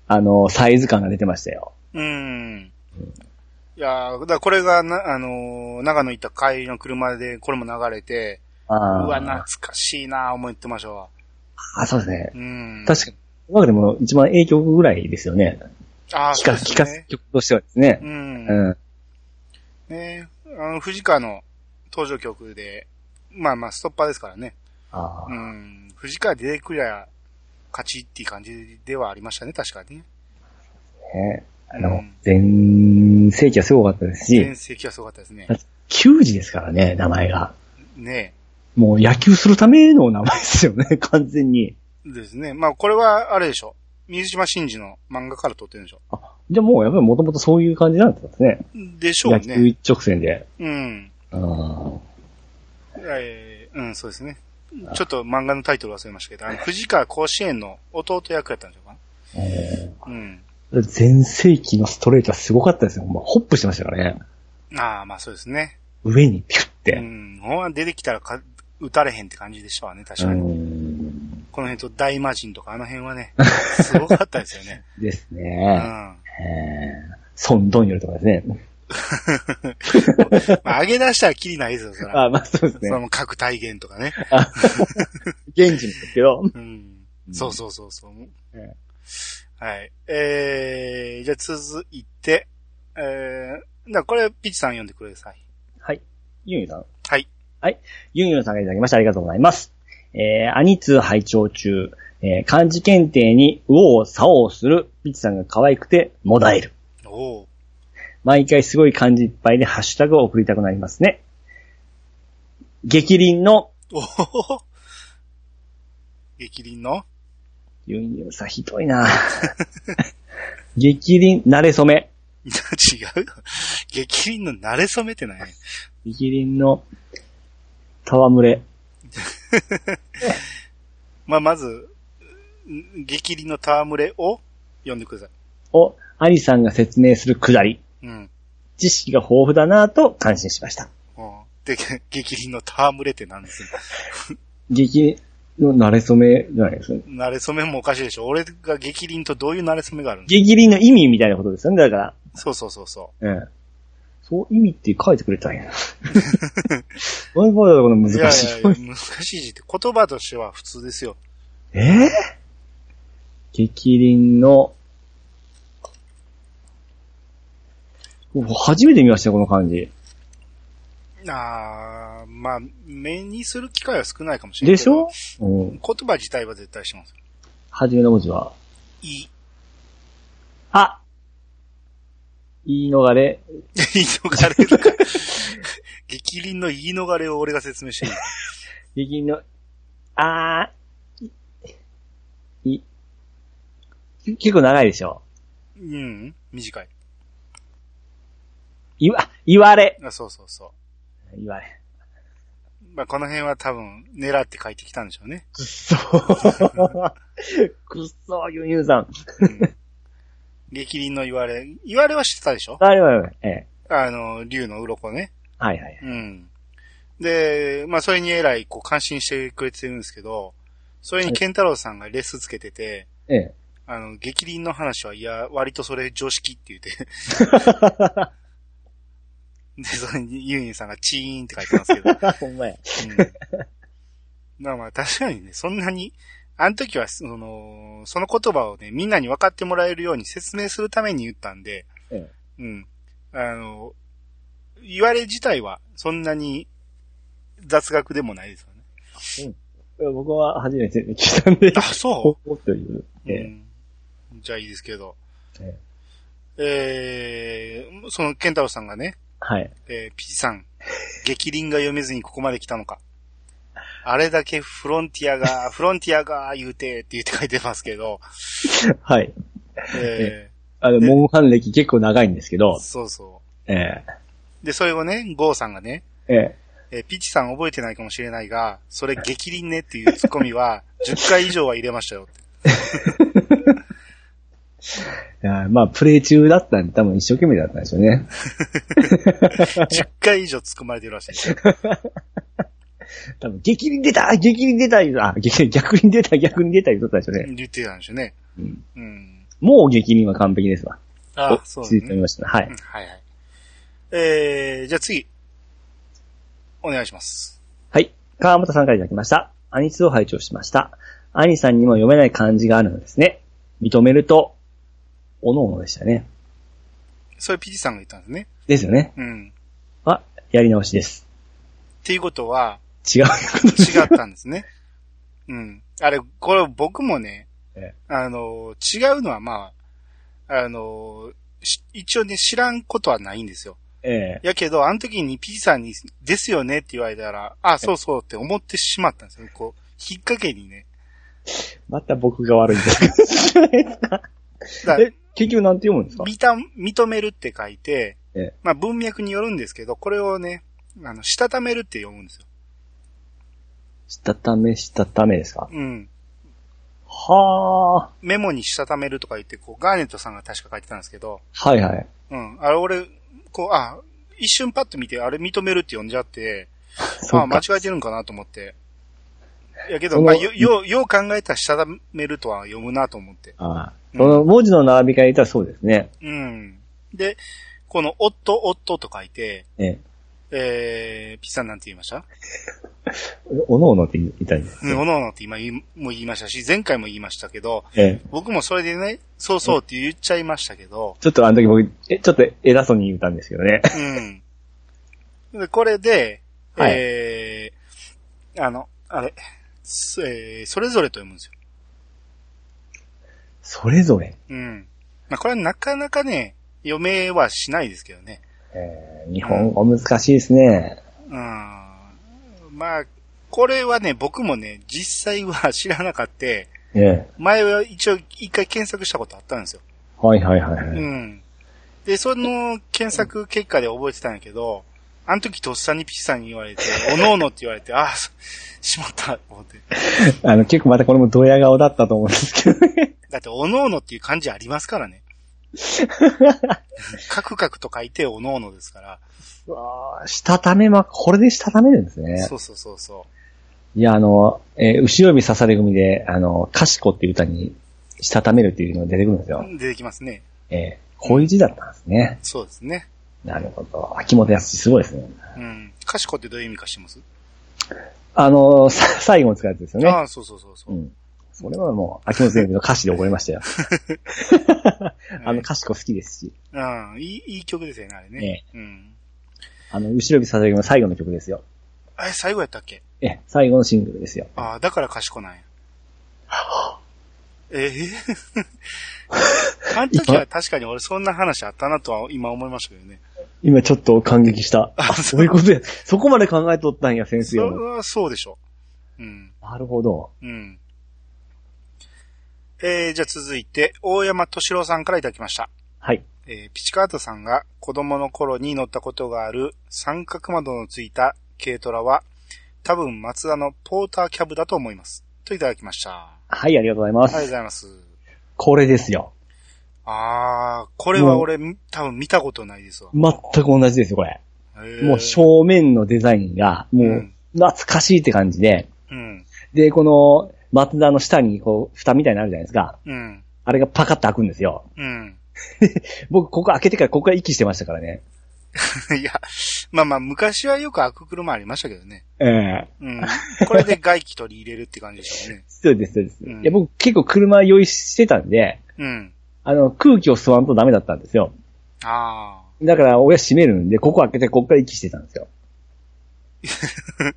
[SPEAKER 2] あのーサイズ感が出てましたよ。
[SPEAKER 1] うん。いやーだこれがな、あのー長野行った帰りの車でこれも流れて。うわ、懐かしいなー思ってましたわ。
[SPEAKER 2] あ、そうですね。
[SPEAKER 1] うん。
[SPEAKER 2] 確かに。今までも一番影響ぐらいですよね。
[SPEAKER 1] ああ、そうです
[SPEAKER 2] 聞かす
[SPEAKER 1] ね。
[SPEAKER 2] 曲としてはですね
[SPEAKER 1] う。。
[SPEAKER 2] うんん。
[SPEAKER 1] ねあの、藤川の登場曲で、まあまあ、ストッパーですからね。
[SPEAKER 2] ああ。
[SPEAKER 1] うん。藤川出てくりゃ、勝ちっていう感じではありましたね、確かにね。
[SPEAKER 2] ねあの
[SPEAKER 1] うん、
[SPEAKER 2] 全盛期はすごかったですし
[SPEAKER 1] 全、盛期はすごかったですね。
[SPEAKER 2] 球児ですからね、名前が。
[SPEAKER 1] ね
[SPEAKER 2] もう野球するための名前ですよね、完全に。
[SPEAKER 1] ですね。まあ、これは、あれでしょ。水島真司の漫画から撮ってるんでしょ。
[SPEAKER 2] あ、じゃあもうやっぱりもともとそういう感じなんですね。
[SPEAKER 1] でしょう
[SPEAKER 2] 野球
[SPEAKER 1] ね。
[SPEAKER 2] 一直線で。
[SPEAKER 1] うん。
[SPEAKER 2] あ
[SPEAKER 1] えーうん、そうですね。ちょっと漫画のタイトル忘れましたけど、あの、藤川甲子園の弟役やったんでしょうか
[SPEAKER 2] ーえ
[SPEAKER 1] うん。
[SPEAKER 2] ー全盛期のストレートはすごかったですよ。もうホップしてましたからね。
[SPEAKER 1] ああ、まあそうですね。
[SPEAKER 2] 上にピュッ
[SPEAKER 1] う
[SPEAKER 2] て。
[SPEAKER 1] ん。ほんま出てきたらか打たれへんって感じでしたわね、確
[SPEAKER 2] う
[SPEAKER 1] かに。
[SPEAKER 2] ん。
[SPEAKER 1] この辺と大魔神とかあの辺はね、すごかったですよね。
[SPEAKER 2] です
[SPEAKER 1] う
[SPEAKER 2] ね。
[SPEAKER 1] ん。
[SPEAKER 2] えーソンドンヨルとかですね。
[SPEAKER 1] まあ、上げ出したらキリないですよ、そら。
[SPEAKER 2] あ、まあそうですね
[SPEAKER 1] そ。の各体現とかね。
[SPEAKER 2] 現地ですけど。
[SPEAKER 1] うん。そうそうそうそう。
[SPEAKER 2] え
[SPEAKER 1] はい。えー、じゃあ続いて、えー、だからこれ、ピッチさん読んでください。
[SPEAKER 2] はい。ユンユンさん。
[SPEAKER 1] はい。
[SPEAKER 2] はい。ユンユンさんがいただきました。ありがとうございます。えー、アニツー拝聴中、えー、漢字検定に右往左往するピッチさんが可愛くて、もだえる。
[SPEAKER 1] おー
[SPEAKER 2] 毎回すごい漢字いっぱいでハッシュタグを送りたくなりますね。激鱗の、
[SPEAKER 1] おほほほ。激鱗の
[SPEAKER 2] ユンユンさんひどいな 激鱗、慣れ初め。
[SPEAKER 1] 違うよ。激鱗の慣れ初めってない
[SPEAKER 2] 激鱗の、戯れ。
[SPEAKER 1] まあ、まず、ん逆鱗の戯れを読んでください。
[SPEAKER 2] を、アリさんが説明するくだり。
[SPEAKER 1] うん。
[SPEAKER 2] 知識が豊富だなぁと感心しました。
[SPEAKER 1] うんで、逆鱗の戯れって何です？か
[SPEAKER 2] 逆鱗の馴れ初めじゃないですか。
[SPEAKER 1] 馴れ初めもおかしいでしょ俺が逆鱗とどういう馴れ初めがあるの？
[SPEAKER 2] 逆鱗の意味みたいなことですよね、だから。
[SPEAKER 1] そうそうそうそ
[SPEAKER 2] ええ。そう、意味って書いてくれたんや。ワイファイだこの
[SPEAKER 1] う。
[SPEAKER 2] 難しい。
[SPEAKER 1] いやいや難しい字って言葉としては普通ですよ。
[SPEAKER 2] ええ？激鱗の、初めて見ましたよ、この漢字。
[SPEAKER 1] あー、まあ、目にする機会は少ないかもしれないけ
[SPEAKER 2] でしょ？
[SPEAKER 1] ど。
[SPEAKER 2] うん。
[SPEAKER 1] 言葉自体は絶対しますよ。
[SPEAKER 2] 初めの文字は？
[SPEAKER 1] いい。
[SPEAKER 2] あ言い逃れ。
[SPEAKER 1] 言い逃れるか。激鱗の言い逃れを俺が説明していい？
[SPEAKER 2] 激鱗の、あー、い、い結構長いでしょ？
[SPEAKER 1] うん、短い。
[SPEAKER 2] いわ、言われ。
[SPEAKER 1] あそうそうそ
[SPEAKER 2] 言われ。
[SPEAKER 1] う。まあ、この辺は多分、狙って書いてきたんでしょうね。
[SPEAKER 2] くっそくっそユンユンさん。
[SPEAKER 1] うん、激鱗の言われ。言われは知ってたでしょ？
[SPEAKER 2] あれは、ええ。
[SPEAKER 1] あの、竜の鱗ね。
[SPEAKER 2] はいはい。
[SPEAKER 1] うん。で、まあ、それにえらい、こう、感心してくれてるんですけど、それにケンタロウさんがレスつけてて、
[SPEAKER 2] ええ。
[SPEAKER 1] あの、激鱗の話は、いや、割とそれ常識って言って。で、それにユンユンさんがチーンって書いてますけど。
[SPEAKER 2] ほんまや。
[SPEAKER 1] うん。だからまあ確かにね、そんなに、あの時は、その、その言葉をね、みんなに分かってもらえるように説明するために言ったんで、
[SPEAKER 2] え
[SPEAKER 1] うん。あの、言われ自体は、そんなに雑学でもないですよね。
[SPEAKER 2] え。僕は初めて聞いたんで。
[SPEAKER 1] あ、そ
[SPEAKER 2] おっという。え。
[SPEAKER 1] うん、じゃあいいですけど。
[SPEAKER 2] え
[SPEAKER 1] えー、その、ケンタロウさんがね、
[SPEAKER 2] はい。
[SPEAKER 1] えー、ピチさん、激鱗が読めずにここまで来たのか。あれだけフロンティアが、フロンティアが言うてって言って書いてますけど、
[SPEAKER 2] はい。
[SPEAKER 1] え
[SPEAKER 2] あの、モンハン歴結構長いんですけ
[SPEAKER 1] ー、
[SPEAKER 2] ど、
[SPEAKER 1] そうそ
[SPEAKER 2] ええ。
[SPEAKER 1] う。で、それをね、ゴーさんがね、
[SPEAKER 2] ええ。
[SPEAKER 1] えーピチさん覚えてないかもしれないが、それ激鱗ねっていうツッコミは、10回以上は入れましたよ
[SPEAKER 2] やまあ、プレイ中だったんで多分一生懸命だったんでしょうね。
[SPEAKER 1] 10回以上突っ込まれてるらしいですよ。
[SPEAKER 2] 多分、激鱗出た激鱗出たあ、激逆に出た逆に出た言うとったでしょうね。
[SPEAKER 1] 言ってたんでしょうね。
[SPEAKER 2] うん。
[SPEAKER 1] うん。
[SPEAKER 2] もう激鱗は完璧ですわ。
[SPEAKER 1] あ
[SPEAKER 2] お、
[SPEAKER 1] そうですね。
[SPEAKER 2] 続いました。はい
[SPEAKER 1] うん。はいはい。えー、じゃあ次。お願いします。
[SPEAKER 2] はい。川本さんからいただきました。アニツを拝聴しました。アニさんにも読めない漢字があるのですね。認めると、おのおのでしたね。
[SPEAKER 1] それピチさんが言ったんですね。
[SPEAKER 2] ですよね。
[SPEAKER 1] うん。
[SPEAKER 2] あ、やり直しです。
[SPEAKER 1] っていうことは、
[SPEAKER 2] 違う。
[SPEAKER 1] 違ったんですね。うん。あれ、これ僕もね
[SPEAKER 2] ええ、
[SPEAKER 1] あの、違うのはまあ、あの、し一応ね、知らんことはないんですよ。
[SPEAKER 2] ええ
[SPEAKER 1] やけど、あの時に P さんに、ですよねって言われたら、あ、そうそうって思ってしまったんですよ。こう、引っ掛けにね。
[SPEAKER 2] また僕が悪いんです。
[SPEAKER 1] だ
[SPEAKER 2] 結局なんて読むんですか？
[SPEAKER 1] 認めるって書いて、
[SPEAKER 2] ええ
[SPEAKER 1] まあ文脈によるんですけど、これをね、あの、したためるって読むんですよ。
[SPEAKER 2] したため、したためですか？
[SPEAKER 1] うん。
[SPEAKER 2] は
[SPEAKER 1] メモにしたためるとか言って、こう、ガーネットさんが確か書いてたんですけど、
[SPEAKER 2] あ。はいはい。
[SPEAKER 1] うん。あれ俺、こう、あ、一瞬パッと見て、あれ認めるって読んじゃって、
[SPEAKER 2] そう
[SPEAKER 1] あ、間
[SPEAKER 2] か。
[SPEAKER 1] 違えてるんかなと思って。やけど、まあ、よ、よう、よう考えたらしたためるとは読むなと思って。
[SPEAKER 2] ああ
[SPEAKER 1] うん
[SPEAKER 2] この文字の並びから言ったらそうですね。
[SPEAKER 1] うん。で、この、夫、夫と書いて、
[SPEAKER 2] ええ。
[SPEAKER 1] えー、ピッさんなんて言いました？
[SPEAKER 2] おのおのって言ったんです
[SPEAKER 1] うん、おのおのって今も言いましたし、前回も言いましたけど、
[SPEAKER 2] ええ。
[SPEAKER 1] 僕もそれでね、そうそうって言っちゃいましたけど、
[SPEAKER 2] ちょっとあの時僕、え、ちょっと偉そうに言ったんですけどね。
[SPEAKER 1] うん。で、これで、
[SPEAKER 2] はい
[SPEAKER 1] えー、あの、あれ、すえーそれぞれと読むんですよ。
[SPEAKER 2] それぞれ。
[SPEAKER 1] うん。まあ、これはなかなかね、読めはしないですけどね。
[SPEAKER 2] えー、日本語難しいですね。
[SPEAKER 1] うん。まあ、これはね、僕もね、実際は知らなかった。
[SPEAKER 2] ええ。
[SPEAKER 1] 前は一応一回検索したことあったんですよ。
[SPEAKER 2] はいはいはいはい。
[SPEAKER 1] うん。で、その検索結果で覚えてたんやけど、あの時とっさにピッさんに言われて、おのおのって言われて、ああ、そしまった、と思って。
[SPEAKER 2] あの、結構またこれもドヤ顔だったと思うんですけどね。
[SPEAKER 1] だって、おのおのっていう漢字ありますからね。カクカクと書いて、おのおのですから。
[SPEAKER 2] うわーしたためま、これでしたためるんですね。
[SPEAKER 1] そうそうそうそ
[SPEAKER 2] いや、あの、えー後ろ指刺され組で、あの、かしこっていう歌に、したためるっていうのが出てくるんですよ。
[SPEAKER 1] う。出てきますね。
[SPEAKER 2] えーこういう字だったんですね。
[SPEAKER 1] そうですね。
[SPEAKER 2] なるほど。秋元康すごいですね。
[SPEAKER 1] うん。かしこってどういう意味か知ってます、
[SPEAKER 2] あの、さ最後に使うやつですよね。
[SPEAKER 1] ああ、そうそうそうそうう。
[SPEAKER 2] ん。それはもう、秋元先生の歌詞で覚えましたよ。あの、かしこ好きですし。
[SPEAKER 1] うん。いい、いい曲ですよね、あれね。うん。
[SPEAKER 2] あの、後ろ指刺され組の最後の曲ですよ。
[SPEAKER 1] あれ、最後やったっけ？
[SPEAKER 2] え、最後のシングルですよ。
[SPEAKER 1] ああ、だから賢なんや。ええ？あの時は確かに俺そんな話あったなとは今思いましたけどね。
[SPEAKER 2] 今ちょっと感激した。
[SPEAKER 1] あ
[SPEAKER 2] あ、そういうことや。そこまで考えとったんや、先生。は
[SPEAKER 1] そうでしょう。うん。
[SPEAKER 2] なるほど。
[SPEAKER 1] うん。えー、じゃあ続いて、大山敏郎さんからいただきました。
[SPEAKER 2] はい。
[SPEAKER 1] えー、ピチカートさんが子供の頃に乗ったことがある三角窓のついた軽トラは、多分松田のポーターキャブだと思います。といただきました。あ
[SPEAKER 2] はい、ありがとうございます。
[SPEAKER 1] りがとうございます。
[SPEAKER 2] これですよ。
[SPEAKER 1] あー、これは俺、多分見たことないですわ。
[SPEAKER 2] 全く同じですよ、これ。もう正面のデザインが、も
[SPEAKER 1] う、
[SPEAKER 2] うん懐かしいって感じで、
[SPEAKER 1] うん。
[SPEAKER 2] で、この、松田の下に、こう、蓋みたいになるじゃないですか。
[SPEAKER 1] うん。
[SPEAKER 2] あれがパカッと開くんですよ。
[SPEAKER 1] うん。
[SPEAKER 2] 僕、ここ開けてから、ここから息してましたからね。
[SPEAKER 1] いや、まあまあ、昔はよく開く車ありましたけどね。
[SPEAKER 2] ええ
[SPEAKER 1] うん。これで外気取り入れるって感じでしょうね。
[SPEAKER 2] そうです、そうです。
[SPEAKER 1] うん
[SPEAKER 2] いや、僕結構車用意してたんで、
[SPEAKER 1] うん。
[SPEAKER 2] あの、空気を吸わんとダメだったんですよ。
[SPEAKER 1] ああ。
[SPEAKER 2] だから、親閉めるんで、ここ開けて、ここから息してたんですよ。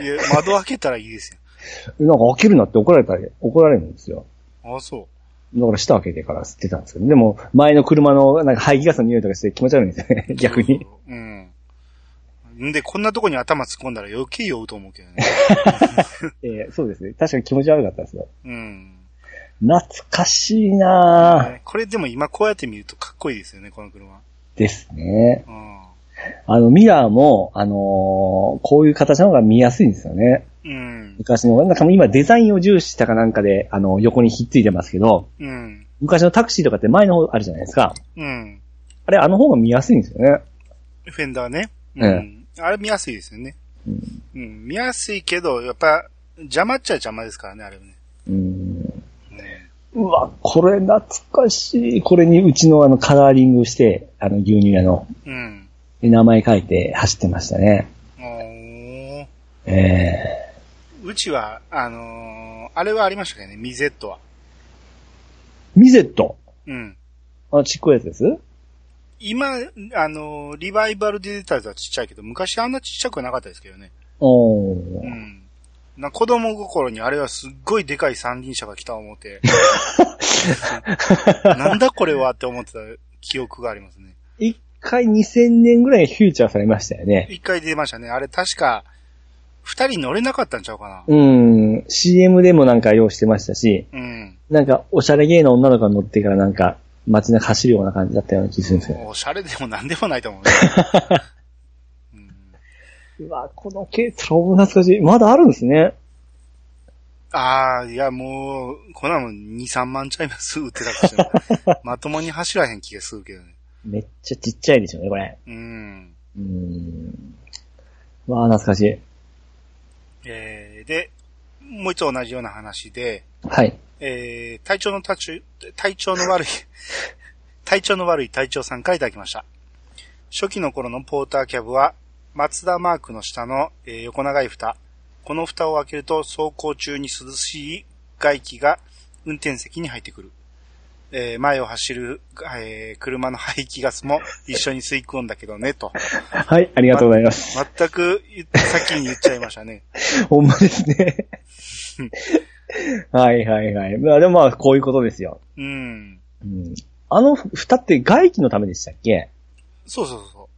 [SPEAKER 1] いや、窓開けたらいいです
[SPEAKER 2] なんか開けるなって怒られたら、怒られるんですよ。
[SPEAKER 1] よ。ああ、そ
[SPEAKER 2] だから下開けてから吸ってたんですけど、でも、前の車のなんか排気ガスの匂いとかして気持ち悪いんですよね、
[SPEAKER 1] う。
[SPEAKER 2] 逆に。
[SPEAKER 1] うん。んで、こんなとこに頭突っ込んだら余計酔うと思うけどね。
[SPEAKER 2] えーそうですね。確かに気持ち悪かったですよ。
[SPEAKER 1] うん。
[SPEAKER 2] 懐かしいなぁ。
[SPEAKER 1] ねこれでも今こうやって見るとかっこいいですよね、この車。
[SPEAKER 2] ですね。
[SPEAKER 1] うん。
[SPEAKER 2] あの、ミラーも、あのーこういう形の方が見やすいんですよね。
[SPEAKER 1] うん。
[SPEAKER 2] 昔の、なんか今デザインを重視したかなんかで、あの、横にひっついてますけど、
[SPEAKER 1] うん。
[SPEAKER 2] 昔のタクシーとかって前の方あるじゃないですか。
[SPEAKER 1] うん。
[SPEAKER 2] あれ、あの方が見やすいんですよね。
[SPEAKER 1] フェンダーね。
[SPEAKER 2] え
[SPEAKER 1] うん。あれ見やすいですよね。
[SPEAKER 2] うん。
[SPEAKER 1] うん。見やすいけど、やっぱ、邪魔っちゃ邪魔ですからね、あれはね。
[SPEAKER 2] うん
[SPEAKER 1] ね
[SPEAKER 2] うわ、これ懐かしい。これにうちのあのカラーリングして、あの牛乳屋の
[SPEAKER 1] うん。
[SPEAKER 2] 名前書いて走ってましたね。
[SPEAKER 1] おー
[SPEAKER 2] え
[SPEAKER 1] うちは、あのーあれはありましたけどね、ミゼットは。
[SPEAKER 2] ー、ミゼット？
[SPEAKER 1] うん。
[SPEAKER 2] あ、ちっこいやつです？
[SPEAKER 1] 今、あのーリバイバルで出たやつはちっちゃいけど、昔あんなちっちゃくなかったですけどね。
[SPEAKER 2] おー。
[SPEAKER 1] うん。な子供心にあれはすっごいでかい三輪車が来た思って。なんだこれはって思ってた記憶がありますね。
[SPEAKER 2] 一回2000年ぐらいフューチャーされましたよね。
[SPEAKER 1] 一回出ましたね。あれ確か、二人乗れなかったんちゃうかな。
[SPEAKER 2] うん。CM でもなんか用してましたし、
[SPEAKER 1] うん。
[SPEAKER 2] なんかおしゃれ芸の女の子が乗ってからなんか街中走るような感じだったような気がするんですよ。
[SPEAKER 1] おしゃれでも何でもないと思うね。うん、
[SPEAKER 2] うわ、この軽トラも懐かしい。まだあるんですね。
[SPEAKER 1] ああ、いやもう、こんなもん2、3万ちゃいます売ってたかしら。まともに走らへん気がするけどね。
[SPEAKER 2] めっちゃちっちゃいでしょうね、これ。
[SPEAKER 1] うん。
[SPEAKER 2] うーん。わあ、懐かしい。
[SPEAKER 1] えー、で、もう一度同じような話で、
[SPEAKER 2] はい。
[SPEAKER 1] えー、体調の体調、体調の悪い、体調の悪い隊長さんからいただきました。初期の頃のポーターキャブは、松田マークの下の、えー横長い蓋。この蓋を開けると走行中に涼しい外気が運転席に入ってくる。えー前を走る、えー車の排気ガスも一緒に吸い込んだけどね、と。
[SPEAKER 2] はい、ありがとうございます。
[SPEAKER 1] 全く先に言っちゃいましたね。
[SPEAKER 2] ほんまですね。はいはいはい。まあでもまあ、こういうことですよ。
[SPEAKER 1] うん。
[SPEAKER 2] うん。あの蓋って外気のためでしたっけ？
[SPEAKER 1] そうそうそ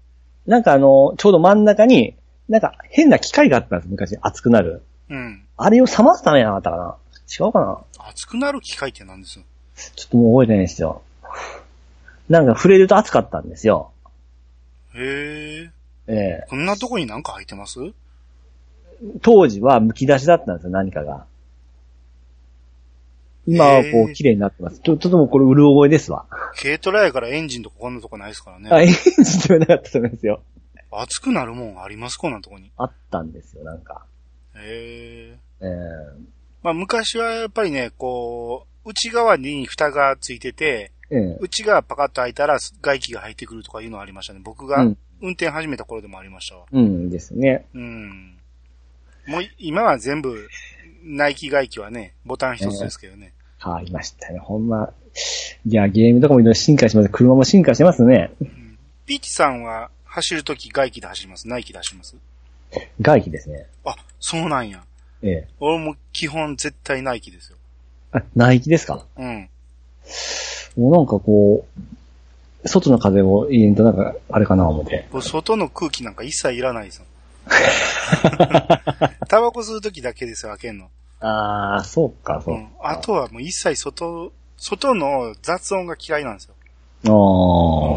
[SPEAKER 2] なんかあの、ちょうど真ん中に、なんか変な機械があったんです、昔。熱くなる。
[SPEAKER 1] うん。
[SPEAKER 2] あれを冷ますためなかったかな？違うかな？
[SPEAKER 1] 熱くなる機械って何です
[SPEAKER 2] ちょっともう覚えてないんですよ。なんか触れると熱かったんですよ。
[SPEAKER 1] へえ。
[SPEAKER 2] ええ
[SPEAKER 1] こんなとこになんか入ってます？
[SPEAKER 2] 当時は剥き出しだったんですよ、何かが。今はこう綺麗になってます。ちょ、ちょっともうこれうる覚えですわ。
[SPEAKER 1] 軽トラやからエンジンとかこんなとこないですからね。
[SPEAKER 2] あ、エンジンではなかったと思いますよ。
[SPEAKER 1] 熱くなるもんありますこんなとこに？
[SPEAKER 2] あったんですよ、なんか。
[SPEAKER 1] へえ。
[SPEAKER 2] ええ
[SPEAKER 1] まあ昔はやっぱりね、こう、内側に蓋がついてて、
[SPEAKER 2] ええ
[SPEAKER 1] 内側パカッと開いたら外気が入ってくるとかいうのありましたね。僕が
[SPEAKER 2] うん
[SPEAKER 1] 運転始めた頃でもありましたわ。
[SPEAKER 2] うんですね。
[SPEAKER 1] うん。もう今は全部内気外気はね、ボタン一つですけどね。
[SPEAKER 2] 変わりましたね、ほんま。いや、ゲームとかもいろいろ進化します。車も進化してますね。
[SPEAKER 1] ピーチさんは走るとき外気で走ります？内気で走ります？
[SPEAKER 2] 外気ですね。
[SPEAKER 1] あ、そうなんや。
[SPEAKER 2] ええ
[SPEAKER 1] 俺も基本絶対内気ですよ。
[SPEAKER 2] あ、内気ですか？
[SPEAKER 1] うん。
[SPEAKER 2] もうなんかこう、外の風を入れんとなんか、あれかな思って。
[SPEAKER 1] 僕外の空気なんか一切いらないですよ。タバコ吸うときだけですよ、開けんの。
[SPEAKER 2] ああ、そうか、そううか。
[SPEAKER 1] ん。あとはもう一切外、外の雑音が嫌いなんですよ。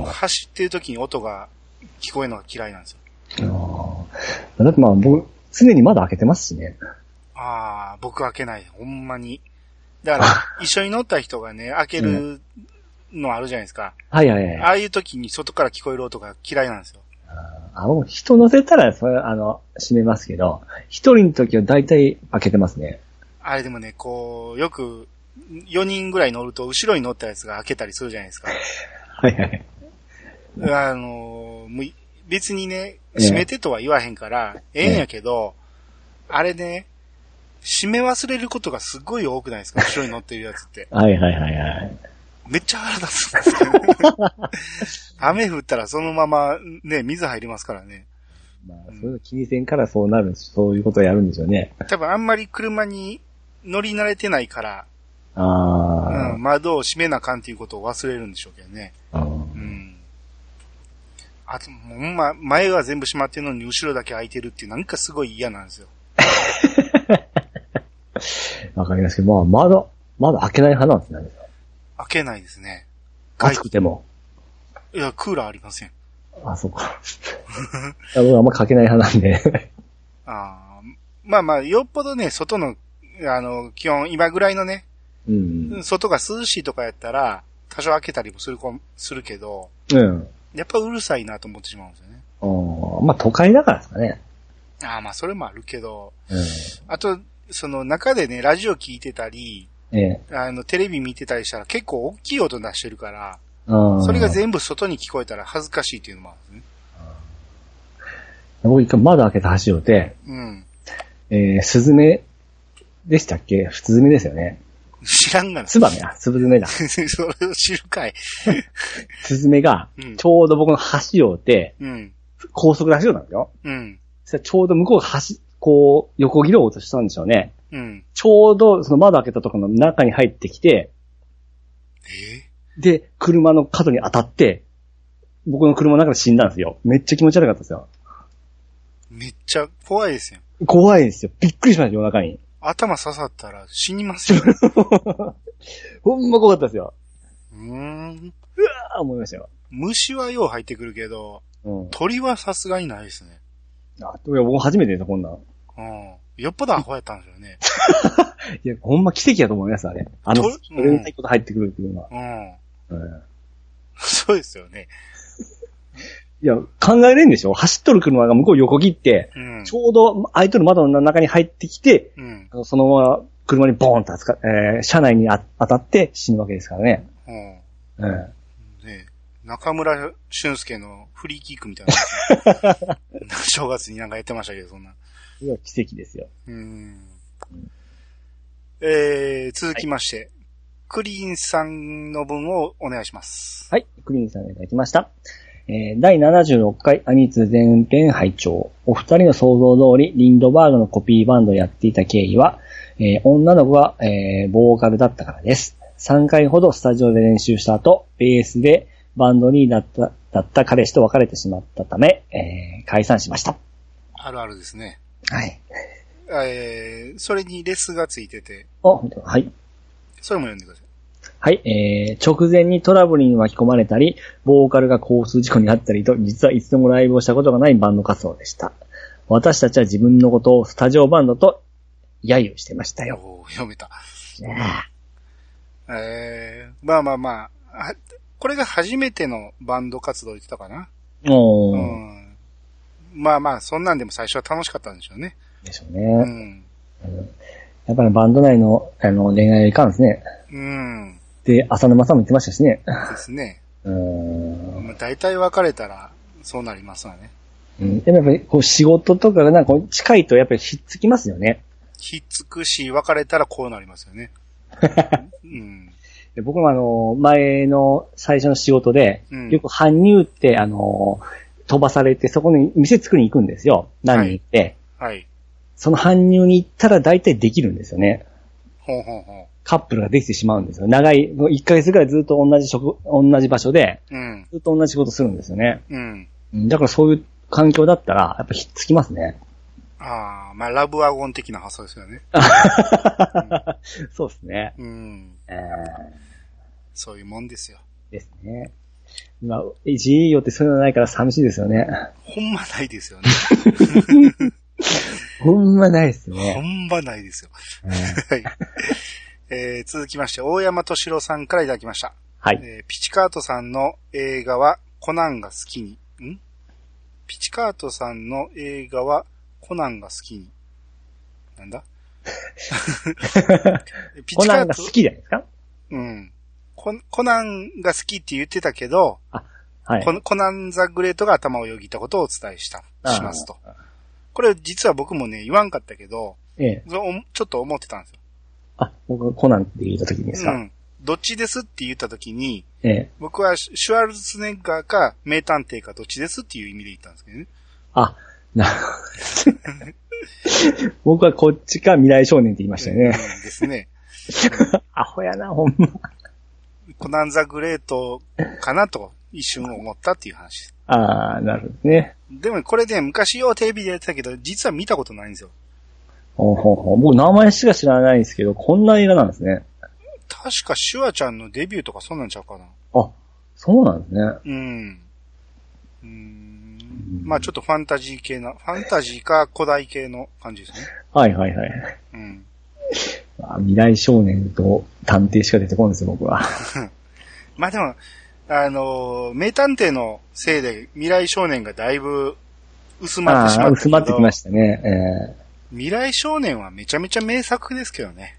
[SPEAKER 2] あ
[SPEAKER 1] 走ってる時に音が聞こえるのが嫌いなんですよ。
[SPEAKER 2] ーあー。だってまあ僕、常に窓開けてますしね。
[SPEAKER 1] ああ、僕開けない。ほんまに。だから、一緒に乗った人がね、開けるのあるじゃないですか。
[SPEAKER 2] はいはいはい。
[SPEAKER 1] ああいう時に外から聞こえる音が嫌いなんですよ。
[SPEAKER 2] あ、もう人乗せたら、それ、あの、閉めますけど、一人の時は大体開けてますね。
[SPEAKER 1] あれでもね、こう、よく、4人ぐらい乗ると、後ろに乗ったやつが開けたりするじゃないですか。
[SPEAKER 2] はいはい。
[SPEAKER 1] あの別にね、
[SPEAKER 2] ええ
[SPEAKER 1] 閉めてとは言わへんから、ええんやけど、あれね、閉め忘れることがすごい多くないですか？後ろに乗ってるやつって。
[SPEAKER 2] はいはいはいはい。
[SPEAKER 1] めっちゃ腹立つんですよ。雨降ったらそのままね、水入りますからね。
[SPEAKER 2] まあ、そういうの気にせんからそうなる、そういうことをやるんでしょうね。
[SPEAKER 1] 多分あんまり車に乗り慣れてないから、
[SPEAKER 2] あ
[SPEAKER 1] うん、窓を閉めなあかんっていうことを忘れるんでしょうけどね。
[SPEAKER 2] あ、うん
[SPEAKER 1] うん。あと、もうほんま、前は全部閉まってるのに後ろだけ開いてるっていう、なんかすごい嫌なんですよ。
[SPEAKER 2] わかりますけど、まあ、窓、窓開けない派なんですね。
[SPEAKER 1] 開けないですね。
[SPEAKER 2] 暑くても。
[SPEAKER 1] いや、クーラーありません。
[SPEAKER 2] あ、そうか。い や僕はあんまかけない派なんで。
[SPEAKER 1] あーまあまあ、よっぽどね、外の、あの、気温、今ぐらいのね、
[SPEAKER 2] うん。
[SPEAKER 1] 外が涼しいとかやったら、多少開けたりもするこ、するけど、
[SPEAKER 2] うん。
[SPEAKER 1] やっぱうるさいなと思ってしまうんですよね。
[SPEAKER 2] あーまあ、都会だからですかね。
[SPEAKER 1] ああ、まあそれもあるけど、
[SPEAKER 2] うん。
[SPEAKER 1] あと、その中でね、ラジオ聞いてたり、
[SPEAKER 2] ええ。
[SPEAKER 1] あの、テレビ見てたりしたら結構大きい音出してるから、それが全部外に聞こえたら恥ずかしいっていうのもあるんですね。
[SPEAKER 2] 僕一回窓開けて走るて、
[SPEAKER 1] うん。
[SPEAKER 2] えー、スズメでしたっけ？スズメですよね。
[SPEAKER 1] 知らんがな。
[SPEAKER 2] ツバメ？あ、スズメだ。
[SPEAKER 1] それを知るかい。
[SPEAKER 2] スズメが
[SPEAKER 1] うん、
[SPEAKER 2] ちょうど僕の橋をて、
[SPEAKER 1] うん。
[SPEAKER 2] 高速で走るんですよ。
[SPEAKER 1] うん。
[SPEAKER 2] そしたらちょうど向こうが橋、こう、横切ろうとしたんでしょうね。
[SPEAKER 1] うん。
[SPEAKER 2] ちょうどその窓開けたところの中に入ってきて、
[SPEAKER 1] え
[SPEAKER 2] で、車の角に当たって、僕の車の中で死んだんですよ。めっちゃ気持ち悪かったですよ。
[SPEAKER 1] ーめっちゃ怖いですよ。
[SPEAKER 2] 怖いですよ。びっくりしました、夜中に。
[SPEAKER 1] 頭刺さったら死にますよ。
[SPEAKER 2] ほんま怖かったですよ。
[SPEAKER 1] うーん。
[SPEAKER 2] ああ、思いましたよ。
[SPEAKER 1] 虫はよう入ってくるけど、
[SPEAKER 2] うん。
[SPEAKER 1] 鳥はさすがにないですね。
[SPEAKER 2] あ、いや、僕初めてですこんなん。
[SPEAKER 1] うん。よっぽどアホやったんですよね。
[SPEAKER 2] いや、ほんま奇跡だと思います、あれ。あの、れいこと入ってくるっていうのは。
[SPEAKER 1] うん。
[SPEAKER 2] うん
[SPEAKER 1] そうですよね。
[SPEAKER 2] いや、考えれんでしょ？走っとる車が向こう横切って、
[SPEAKER 1] うん
[SPEAKER 2] ち。ょうど開いとる窓の中に入ってきて、
[SPEAKER 1] うん。
[SPEAKER 2] そのまま車にボーンと扱えー車内にあ当たって死ぬわけですからね。
[SPEAKER 1] うん。
[SPEAKER 2] うん。
[SPEAKER 1] ね中村俊介のフリーキックみたいな。正月になんかやってましたけど、そんな。
[SPEAKER 2] 奇跡ですよ。
[SPEAKER 1] うん。えー、続きまして、クリーンさんの分をお願いします。
[SPEAKER 2] はい、クリーンさんがいただきました。えー第76回アニツ全編拝聴お二人の想像通り、リンドバーグのコピーバンドをやっていた経緯は、えー女の子が、えーボーカルだったからです。3回ほどスタジオで練習した後、ベースでバンドになった、だった彼氏と別れてしまったため、えー解散しました。
[SPEAKER 1] あるあるですね。
[SPEAKER 2] はい。
[SPEAKER 1] えー、それにレスがついてて、
[SPEAKER 2] あ、はい。
[SPEAKER 1] それも読んでください。
[SPEAKER 2] はい、えー、直前にトラブルに巻き込まれたり、ボーカルが交通事故にあったりと、実はいつでもライブをしたことがないバンド活動でした。私たちは自分のことをスタジオバンドと揶揄してましたよ。
[SPEAKER 1] おー読めた。
[SPEAKER 2] ね
[SPEAKER 1] えー、まあまあまあ、あこれが初めてのバンド活動言ってたかな？
[SPEAKER 2] おー、
[SPEAKER 1] うん。まあまあ、そんなんでも最初は楽しかったんでしょうね。
[SPEAKER 2] でしょう
[SPEAKER 1] う
[SPEAKER 2] ね。
[SPEAKER 1] ん。
[SPEAKER 2] やっぱりバンド内のあの恋愛はいかんですね。
[SPEAKER 1] うん。
[SPEAKER 2] で、浅沼さんも言ってましたしね。
[SPEAKER 1] ですね。
[SPEAKER 2] うーん。
[SPEAKER 1] まあ大体別れたら、そうなりますわね。
[SPEAKER 2] うんでもやっぱりこう仕事とかがなんか近いとやっぱりひっつきますよね。
[SPEAKER 1] ひっつくし、別れたらこうなりますよね。うん。
[SPEAKER 2] で僕もあの、前の最初の仕事で、
[SPEAKER 1] うん
[SPEAKER 2] よく搬入ってあの、飛ばされてそこに店作りに行くんですよ。何人行って。
[SPEAKER 1] はい。
[SPEAKER 2] その搬入に行ったら大体できるんですよね。
[SPEAKER 1] ほうほうほ
[SPEAKER 2] カップルができてしまうんですよ。長い、1ヶ月ぐらいずっと同じ職、同じ場所で、
[SPEAKER 1] う。うん。
[SPEAKER 2] ずっと同じ仕事するんですよね。
[SPEAKER 1] うん。
[SPEAKER 2] うんだからそういう環境だったら、やっぱひっつきますね。
[SPEAKER 1] ああ、まあ、ラブワゴン的な発想ですよね。
[SPEAKER 2] そうですね。
[SPEAKER 1] うん。
[SPEAKER 2] えー
[SPEAKER 1] そういうもんですよ。
[SPEAKER 2] ですね。まあ、GE よってそういうのないから寂しいですよね。
[SPEAKER 1] ほんまないですよね。
[SPEAKER 2] ほんまないです
[SPEAKER 1] ほ
[SPEAKER 2] ね。
[SPEAKER 1] んまないですよ。えー続きまして、大山敏郎さんからいただきました。
[SPEAKER 2] はい。
[SPEAKER 1] えーピチカートさんの映画はコナンが好きに。ん？ピチカートさんの映画はコナンが好きに。なんだ？ピ
[SPEAKER 2] コナンが好きじゃないですか？
[SPEAKER 1] うん。ココナンが好きって言ってたけど、
[SPEAKER 2] はい。
[SPEAKER 1] ココナンザグレートが頭をよぎったことをお伝えした、しますと。これ実は僕もね、言わんかったけど、
[SPEAKER 2] ええ。
[SPEAKER 1] ちょっと思ってたんですよ。
[SPEAKER 2] あ、僕、コナンって言った時にですか、
[SPEAKER 1] うん。どっちですって言った時に、
[SPEAKER 2] ええ。
[SPEAKER 1] 僕はシュワルツェネッガーか名探偵かどっちですっていう意味で言ったんですけどね。
[SPEAKER 2] あ、なるほど。僕はこっちか未来少年って言いましたよ
[SPEAKER 1] うん
[SPEAKER 2] ね。
[SPEAKER 1] ですね。
[SPEAKER 2] アホやな、ほんま。
[SPEAKER 1] コナンザグレートかなと一瞬思ったっていう話。
[SPEAKER 2] ああ、なるほどね。
[SPEAKER 1] でもこれね、昔ようテレビでやってたけど、実は見たことないんですよ。
[SPEAKER 2] ほうほうほう。僕名前しか知らないんですけど、こんな映画なんですね。
[SPEAKER 1] 確かシュワちゃんのデビューとかそんなんちゃうかな。
[SPEAKER 2] あ、そうなんですね。
[SPEAKER 1] うん。うーん。まあちょっとファンタジー系な、ファンタジーか古代系の感じですね。
[SPEAKER 2] はいはいはい。
[SPEAKER 1] うん。
[SPEAKER 2] あ未来少年と探偵しか出てこんですよ、僕は。
[SPEAKER 1] まあでも、あのー名探偵のせいで未来少年がだいぶ薄まってし
[SPEAKER 2] ああ、
[SPEAKER 1] まった。
[SPEAKER 2] 薄まってきましたね。え
[SPEAKER 1] 未来少年はめちゃめちゃ名作ですけどね。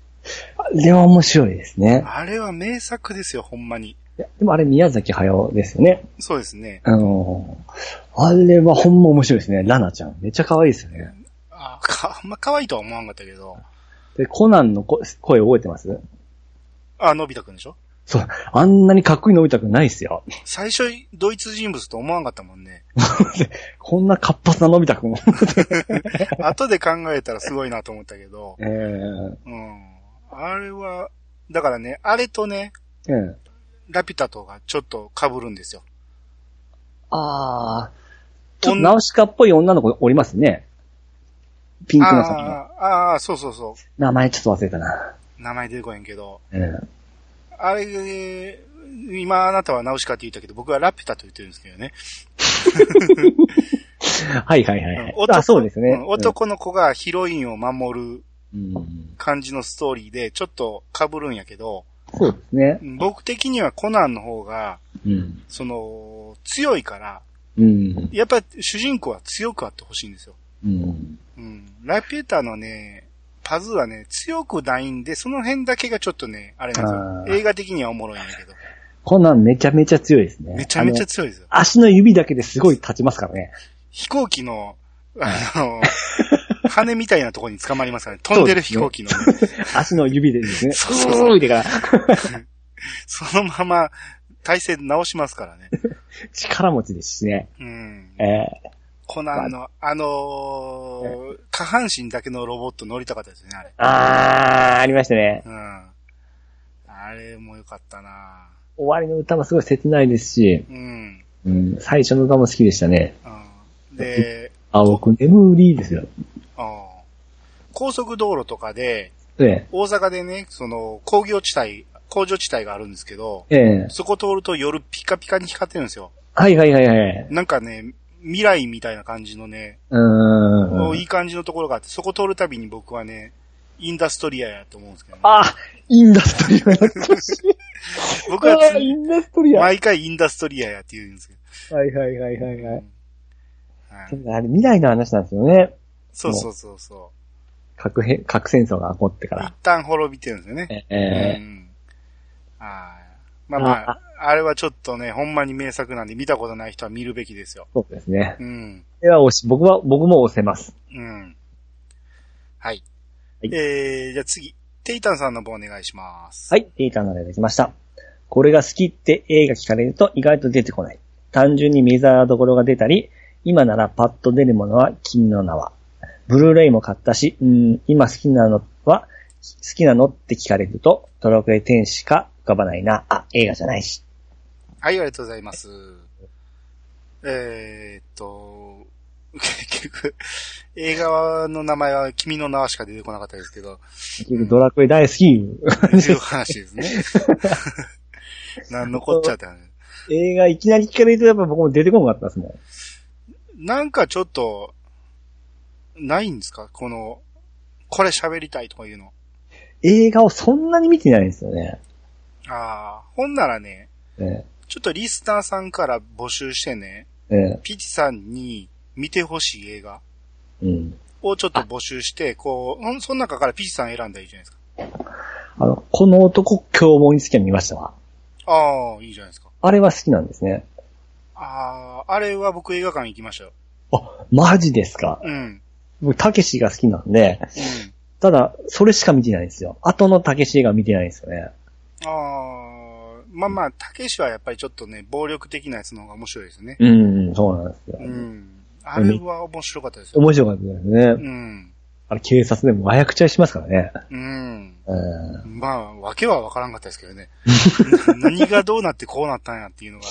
[SPEAKER 2] えでも面白いですね。
[SPEAKER 1] あれは名作ですよ、ほんまに。
[SPEAKER 2] いやでもあれ宮崎駿ですよね。
[SPEAKER 1] そうですね。
[SPEAKER 2] あのーあれはほんま面白いですね。ラナちゃん。めっちゃ可愛いですよね。
[SPEAKER 1] あか、あんま可愛いとは思わんかったけど。
[SPEAKER 2] で、コナンのこ声覚えてます？
[SPEAKER 1] あ、のび太くんでしょ？
[SPEAKER 2] そう。あんなにかっこいいのび太くんないっすよ。
[SPEAKER 1] 最初、ドイツ人物と思わんかったもんね。
[SPEAKER 2] こんな活発なのび太くん。
[SPEAKER 1] 後で考えたらすごいなと思ったけど。
[SPEAKER 2] ええ
[SPEAKER 1] うん。あれは、だからね、あれとね、
[SPEAKER 2] ええ
[SPEAKER 1] ラピュタとがちょっと被るんですよ。
[SPEAKER 2] ああ。ちょっとナウシカっぽい女の子おりますね。ピンクの先の。
[SPEAKER 1] あーあー、そうそうそ
[SPEAKER 2] 名前ちょっと忘れたな。
[SPEAKER 1] う。名前出てこへんけど。
[SPEAKER 2] ええ
[SPEAKER 1] あれ、今あなたはナウシカって言ったけど、僕はラピュタと言ってるんですけどね。
[SPEAKER 2] はいはいはいはい。
[SPEAKER 1] 男
[SPEAKER 2] あ、そうですね。
[SPEAKER 1] ん男の子がヒロインを守る
[SPEAKER 2] うん。
[SPEAKER 1] 感じのストーリーで、ちょっと被るんやけど、
[SPEAKER 2] そうですね。
[SPEAKER 1] 僕的にはコナンの方が、
[SPEAKER 2] うん。
[SPEAKER 1] その、強いから、
[SPEAKER 2] うん。
[SPEAKER 1] やっぱり主人公は強くあってほしいんですよ。
[SPEAKER 2] うん。
[SPEAKER 1] うん。ラピュタのね、パズーはね、強くないんで、その辺だけがちょっとね、あれなんですよ。映画的にはおもろいんやけど。
[SPEAKER 2] コナンめちゃめちゃ強いですね。
[SPEAKER 1] めちゃめちゃ強いですよ。
[SPEAKER 2] 足の指だけですごい立ちますからね。
[SPEAKER 1] 飛行機の、あの、羽みたいなところに捕まりますからね。飛んでる飛行機のね、
[SPEAKER 2] 足の指でですね。
[SPEAKER 1] そうそうそ
[SPEAKER 2] から、
[SPEAKER 1] そのまま体勢直しますからね。
[SPEAKER 2] 力持ちですしね。
[SPEAKER 1] うん。
[SPEAKER 2] え
[SPEAKER 1] コナンの、あのー下半身だけのロボット乗りたかったですね、あれ。
[SPEAKER 2] ー、あー、ありましたね。
[SPEAKER 1] うん。あれもよかったな
[SPEAKER 2] 終わりの歌もすごい切ないですし、
[SPEAKER 1] うん。
[SPEAKER 2] うん、最初の歌も好きでしたね。
[SPEAKER 1] うん。で、
[SPEAKER 2] 青く眠りですよ。
[SPEAKER 1] ああ高速道路とかで、
[SPEAKER 2] え
[SPEAKER 1] 大阪でね、その工業地帯、工場地帯があるんですけど、
[SPEAKER 2] え。ええ。
[SPEAKER 1] そこ通ると夜ピカピカに光ってるんですよ。
[SPEAKER 2] はいはいはいはい。
[SPEAKER 1] なんかね、未来みたいな感じのね、
[SPEAKER 2] うーん。
[SPEAKER 1] いい感じのところがあって、そこ通るたびに僕はね、インダストリアやと思うんですけど、ね、
[SPEAKER 2] あインダストリア懐かしい。
[SPEAKER 1] 僕は
[SPEAKER 2] あーインダストリア。はい
[SPEAKER 1] 毎回インダストリアやって言うんですけど。
[SPEAKER 2] はいはいはいはい。
[SPEAKER 1] はい
[SPEAKER 2] あれ未来の話なんですよね。
[SPEAKER 1] そうそうそうそ
[SPEAKER 2] 核へ核戦争が起こってか
[SPEAKER 1] う。一
[SPEAKER 2] ら。
[SPEAKER 1] 旦滅びてるんですよね。
[SPEAKER 2] ええ
[SPEAKER 1] うんはいまあまあ、あれはちょっとね、ほんまに名作なんで見たことない人は見るべきですよ。
[SPEAKER 2] そうですね。
[SPEAKER 1] うん。
[SPEAKER 2] では押し、僕は、僕も押せます。
[SPEAKER 1] うん。はい。
[SPEAKER 2] はい
[SPEAKER 1] えー、じゃあ次、テイタンさんの方お願いします。
[SPEAKER 2] はい、データのでできました。これが好きって映画聞かれると意外と出てこない。単純にメジャーどころが出たり、今ならパッと出るものは君の名は。ブルーレイも買ったし、うん、今好きなのは、好きなのって聞かれると、ドラクエ天使か浮かばないな。あ、映画じゃないし。
[SPEAKER 1] はい、ありがとうございます。えーっと、結局、映画の名前は君の名はしか出てこなかったですけど、
[SPEAKER 2] ドラクエ大好き。
[SPEAKER 1] いう話ですね。何のこっちゃって話
[SPEAKER 2] 映画いきなり聞かれるとやっぱ僕も出てこなかったですもん。
[SPEAKER 1] なんかちょっと、ないんですか？この、これ喋りたいとかいうの。
[SPEAKER 2] 映画をそんなに見てないんですよね。
[SPEAKER 1] ああ、ほんならね、
[SPEAKER 2] え
[SPEAKER 1] ちょっとリスナーさんから募集してね、
[SPEAKER 2] え、え
[SPEAKER 1] ピチさんに見てほしい映画。をちょっと募集して、こう、その中からピチさん選んだらいいじゃないですか。
[SPEAKER 2] あの、この男凶暴につきは見ましたわ。
[SPEAKER 1] ああ、いいじゃないですか。
[SPEAKER 2] あれは好きなんですね。
[SPEAKER 1] ああ、あれは僕映画館行きましたよ。
[SPEAKER 2] あ、マジですか？
[SPEAKER 1] うん。
[SPEAKER 2] 僕、たけしが好きなんで、
[SPEAKER 1] うん。
[SPEAKER 2] ただ、それしか見てないんですよ。後のたけしが見てないんですよね。
[SPEAKER 1] ああ、まあまあ、たけしはやっぱりちょっとね、暴力的なやつの方が面白いですね。
[SPEAKER 2] うん、そうなんですよ。
[SPEAKER 1] うん。あれは面白かったですよ。
[SPEAKER 2] 面白かったですね。
[SPEAKER 1] うん。
[SPEAKER 2] あれ、警察でも麻薬ちゃいしますからね。
[SPEAKER 1] うん。
[SPEAKER 2] うん。
[SPEAKER 1] まあ、わけはわからんかったですけどね。何がどうなってこうなったんやっていうのが、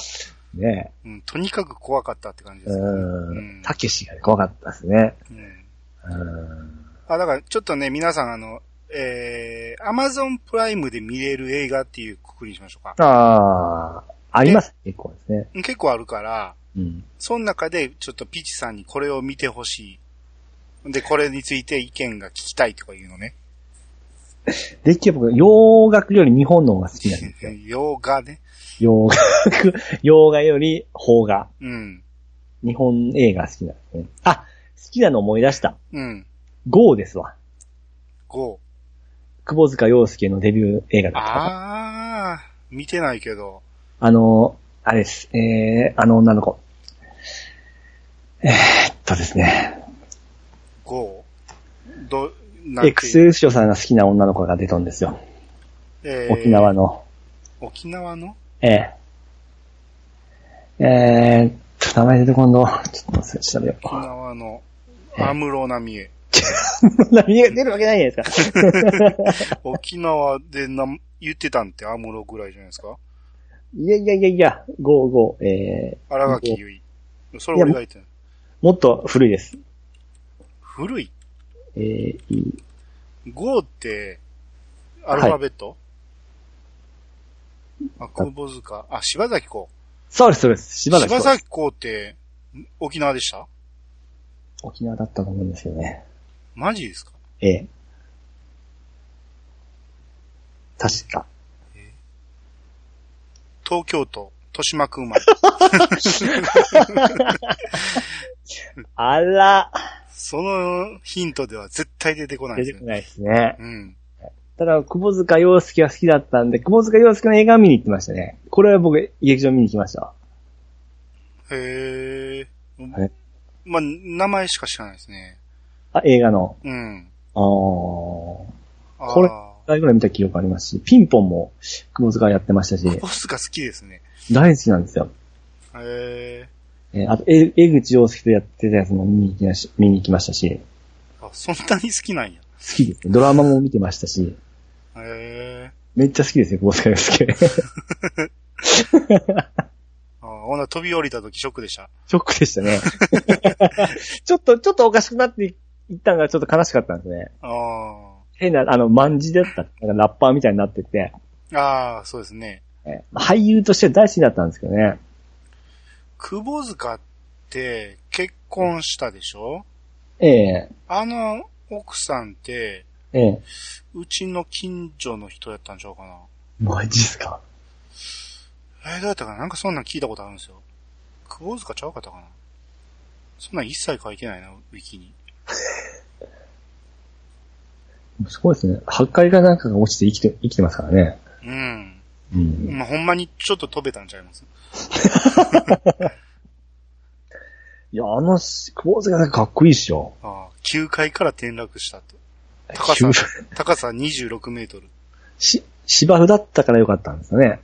[SPEAKER 2] ね
[SPEAKER 1] うん、とにかく怖かったって感じですね。
[SPEAKER 2] うん。たけしが怖かったですね。
[SPEAKER 1] うん
[SPEAKER 2] うん。
[SPEAKER 1] あ、だからちょっとね、皆さんあの、えー、アマゾンプライムで見れる映画っていうくくりにしましょうか。
[SPEAKER 2] ああ、あります。結構ですね。
[SPEAKER 1] 結構あるから、
[SPEAKER 2] うん。
[SPEAKER 1] その中でちょっとピチさんにこれを見てほしい。で、これについて意見が聞きたいとかいうのね。
[SPEAKER 2] できれば僕、洋楽より日本の方が好きなんですよ。
[SPEAKER 1] 洋画ね。
[SPEAKER 2] 洋楽、洋画より邦画。
[SPEAKER 1] うん。
[SPEAKER 2] 日本映画好きなんですね。あ、好きなの思い出した。
[SPEAKER 1] うん。
[SPEAKER 2] GO ですわ。
[SPEAKER 1] 5。
[SPEAKER 2] 久保塚洋介のデビュー映画だった。
[SPEAKER 1] あー、見てないけど。
[SPEAKER 2] あの、あれです。えー、あの女の子。えー、っとですね。
[SPEAKER 1] 5。ど、なんていう
[SPEAKER 2] ？XL 師匠さんが好きな女の子が出たんですよ。
[SPEAKER 1] えー
[SPEAKER 2] 沖縄の。
[SPEAKER 1] 沖縄の？
[SPEAKER 2] えええーっと、名前出てこんの？ちょっと調べよ
[SPEAKER 1] 沖縄の、アムロナミエ。
[SPEAKER 2] う。何が出るわけないじゃないですか。
[SPEAKER 1] 沖縄でな言ってたんってアムロぐらいじゃないですか？
[SPEAKER 2] いやいやいやいや、ゴーゴー、えー、
[SPEAKER 1] 荒垣結衣。それ俺が言ってない。
[SPEAKER 2] もっと古いです。
[SPEAKER 1] 古い？
[SPEAKER 2] えー、いい
[SPEAKER 1] ?5 って、アルファベット、あ、久保塚。あ、柴崎子。
[SPEAKER 2] そうです、そうです。柴崎
[SPEAKER 1] 柴
[SPEAKER 2] さん。
[SPEAKER 1] 崎子って、沖縄でした？
[SPEAKER 2] 沖縄だったと思うんですよね。
[SPEAKER 1] マジですか？
[SPEAKER 2] ええ。確か。
[SPEAKER 1] 東京都、豊島区生まれ。
[SPEAKER 2] あら、
[SPEAKER 1] そのヒントでは絶対出てこないですよ。
[SPEAKER 2] 出てこないですね。
[SPEAKER 1] うん。
[SPEAKER 2] ただ、久保塚洋介が好きだったんで、久保塚洋介の映画見に行ってましたね。これは僕、劇場見に行きました。
[SPEAKER 1] へえ。
[SPEAKER 2] はい
[SPEAKER 1] まあ、名前しか知らないですね。
[SPEAKER 2] あ、映画の。
[SPEAKER 1] うん。
[SPEAKER 2] あー。
[SPEAKER 1] あー
[SPEAKER 2] これ大ぐらい見た記憶ありますし、ピンポンも久保塚やってましたし、
[SPEAKER 1] ボスが好きですね。
[SPEAKER 2] 大好きなんですよ。
[SPEAKER 1] へえ。
[SPEAKER 2] えーあと、え江口洋介とやってたやつも見に行きまし見に行きましたし、
[SPEAKER 1] あ、そんなに好きなんや。
[SPEAKER 2] 好きですね。ドラマも見てましたし、
[SPEAKER 1] へえ。
[SPEAKER 2] めっちゃ好きですよ、久保塚洋介。
[SPEAKER 1] あ同は飛び降りた時ショックでした。
[SPEAKER 2] ショックでしたね。ちょっと、ちょっとおかしくなっていったのがちょっと悲しかったんですね。
[SPEAKER 1] あ
[SPEAKER 2] 変な、あの、万字だった。なんかラッパーみたいになってて、
[SPEAKER 1] あ。ああ、そうですね。
[SPEAKER 2] え俳優としては大好きだったんですけどね。
[SPEAKER 1] 窪塚って結婚したでしょ？
[SPEAKER 2] ええ
[SPEAKER 1] あの奥さんって、
[SPEAKER 2] ええ
[SPEAKER 1] うちの近所の人やったんちゃうかな。
[SPEAKER 2] マジっすか？
[SPEAKER 1] えー、どうやったかな？なんかそんなん聞いたことあるんですよ。窪塚ちゃうかったかな？そんなん一切書いてないな、ウィキに。
[SPEAKER 2] すごいですね。破壊がなんかが落ちて生きて、生きてますからね。
[SPEAKER 1] うん。
[SPEAKER 2] うん。
[SPEAKER 1] まあ、ほんまにちょっと飛べたんちゃいます？
[SPEAKER 2] いや、あの、クボーズがかっこいいっしょ。
[SPEAKER 1] ああ、9階から転落したって。高さ
[SPEAKER 2] 急、
[SPEAKER 1] 高さ26メートル。
[SPEAKER 2] し、芝生だったからよかったんですよね。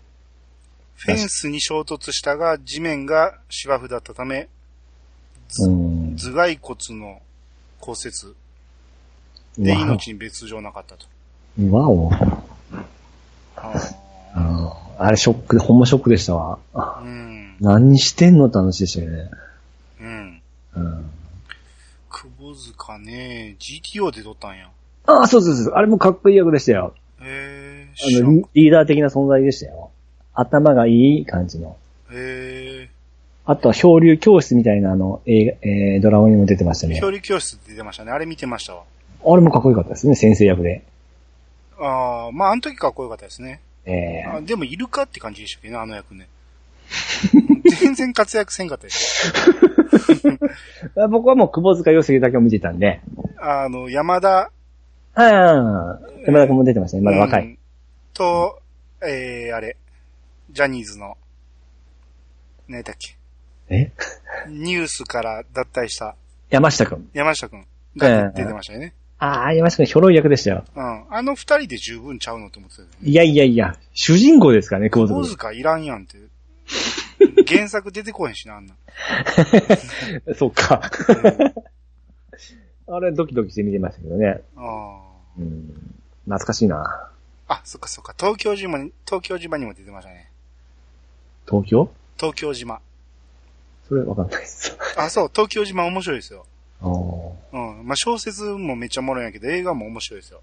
[SPEAKER 1] フェンスに衝突したが、地面が芝生だったため、
[SPEAKER 2] うん。
[SPEAKER 1] 頭蓋骨の骨折で
[SPEAKER 2] わ
[SPEAKER 1] 命に別状なかったと。
[SPEAKER 2] お。わお。
[SPEAKER 1] あ
[SPEAKER 2] ああれショックで、ほんまショックでしたわ。
[SPEAKER 1] あうん。
[SPEAKER 2] 何してんのって話でしたよね。
[SPEAKER 1] うん。
[SPEAKER 2] うん。
[SPEAKER 1] 窪塚ね、GTO で撮ったんや。
[SPEAKER 2] ああ、そうそうそう。あれもかっこいい役でしたよ。
[SPEAKER 1] へえ、
[SPEAKER 2] あの、リリーダー的な存在でしたよ。頭がいい感じの。
[SPEAKER 1] へ
[SPEAKER 2] あとは漂流教室みたいなあの、えー、ドラマにも出てました
[SPEAKER 1] え。
[SPEAKER 2] ね。
[SPEAKER 1] 漂流教室って出てましたね。あれ見てましたわ。
[SPEAKER 2] あれもかっこよかったですね、先生役で。
[SPEAKER 1] ああ、まあ、あの時かっこよかったですね。
[SPEAKER 2] ええ
[SPEAKER 1] あでも、いるかって感じでしたけどね、あの役ね。全然活躍せんかったです。
[SPEAKER 2] あ 僕はもう久保塚洋介だけを見てたんで。
[SPEAKER 1] あの、山田、
[SPEAKER 2] ああ、山田君も出てましたね。まだ若い。
[SPEAKER 1] うんと、えー、あれ、ジャニーズの、何だっけ、
[SPEAKER 2] え？
[SPEAKER 1] ニュースから脱退した
[SPEAKER 2] 山下君。
[SPEAKER 1] 山下くんが出てましたよね。
[SPEAKER 2] ああ、山下君、ひょろい役でしたよ。
[SPEAKER 1] うん。あの二人で十分ちゃうのって思ってたよね。
[SPEAKER 2] いやいやいや、主人公ですからね、久保
[SPEAKER 1] 小
[SPEAKER 2] 塚
[SPEAKER 1] 塚いらんやんって。原作出てこへんしな、あんな。
[SPEAKER 2] 君。そっか。あれ、ドキドキして見てましたけどね。
[SPEAKER 1] あ
[SPEAKER 2] うん。懐かしいな。
[SPEAKER 1] あ。あ、そっかそっか。東京島に、東京島にも出てましたね。
[SPEAKER 2] 東京？
[SPEAKER 1] 東京島。
[SPEAKER 2] それわかんないです。
[SPEAKER 1] あ、そう、東京島面白いですよ。うん。まあ、小説もめっちゃおもろいんやけど、映画も面白いですよ。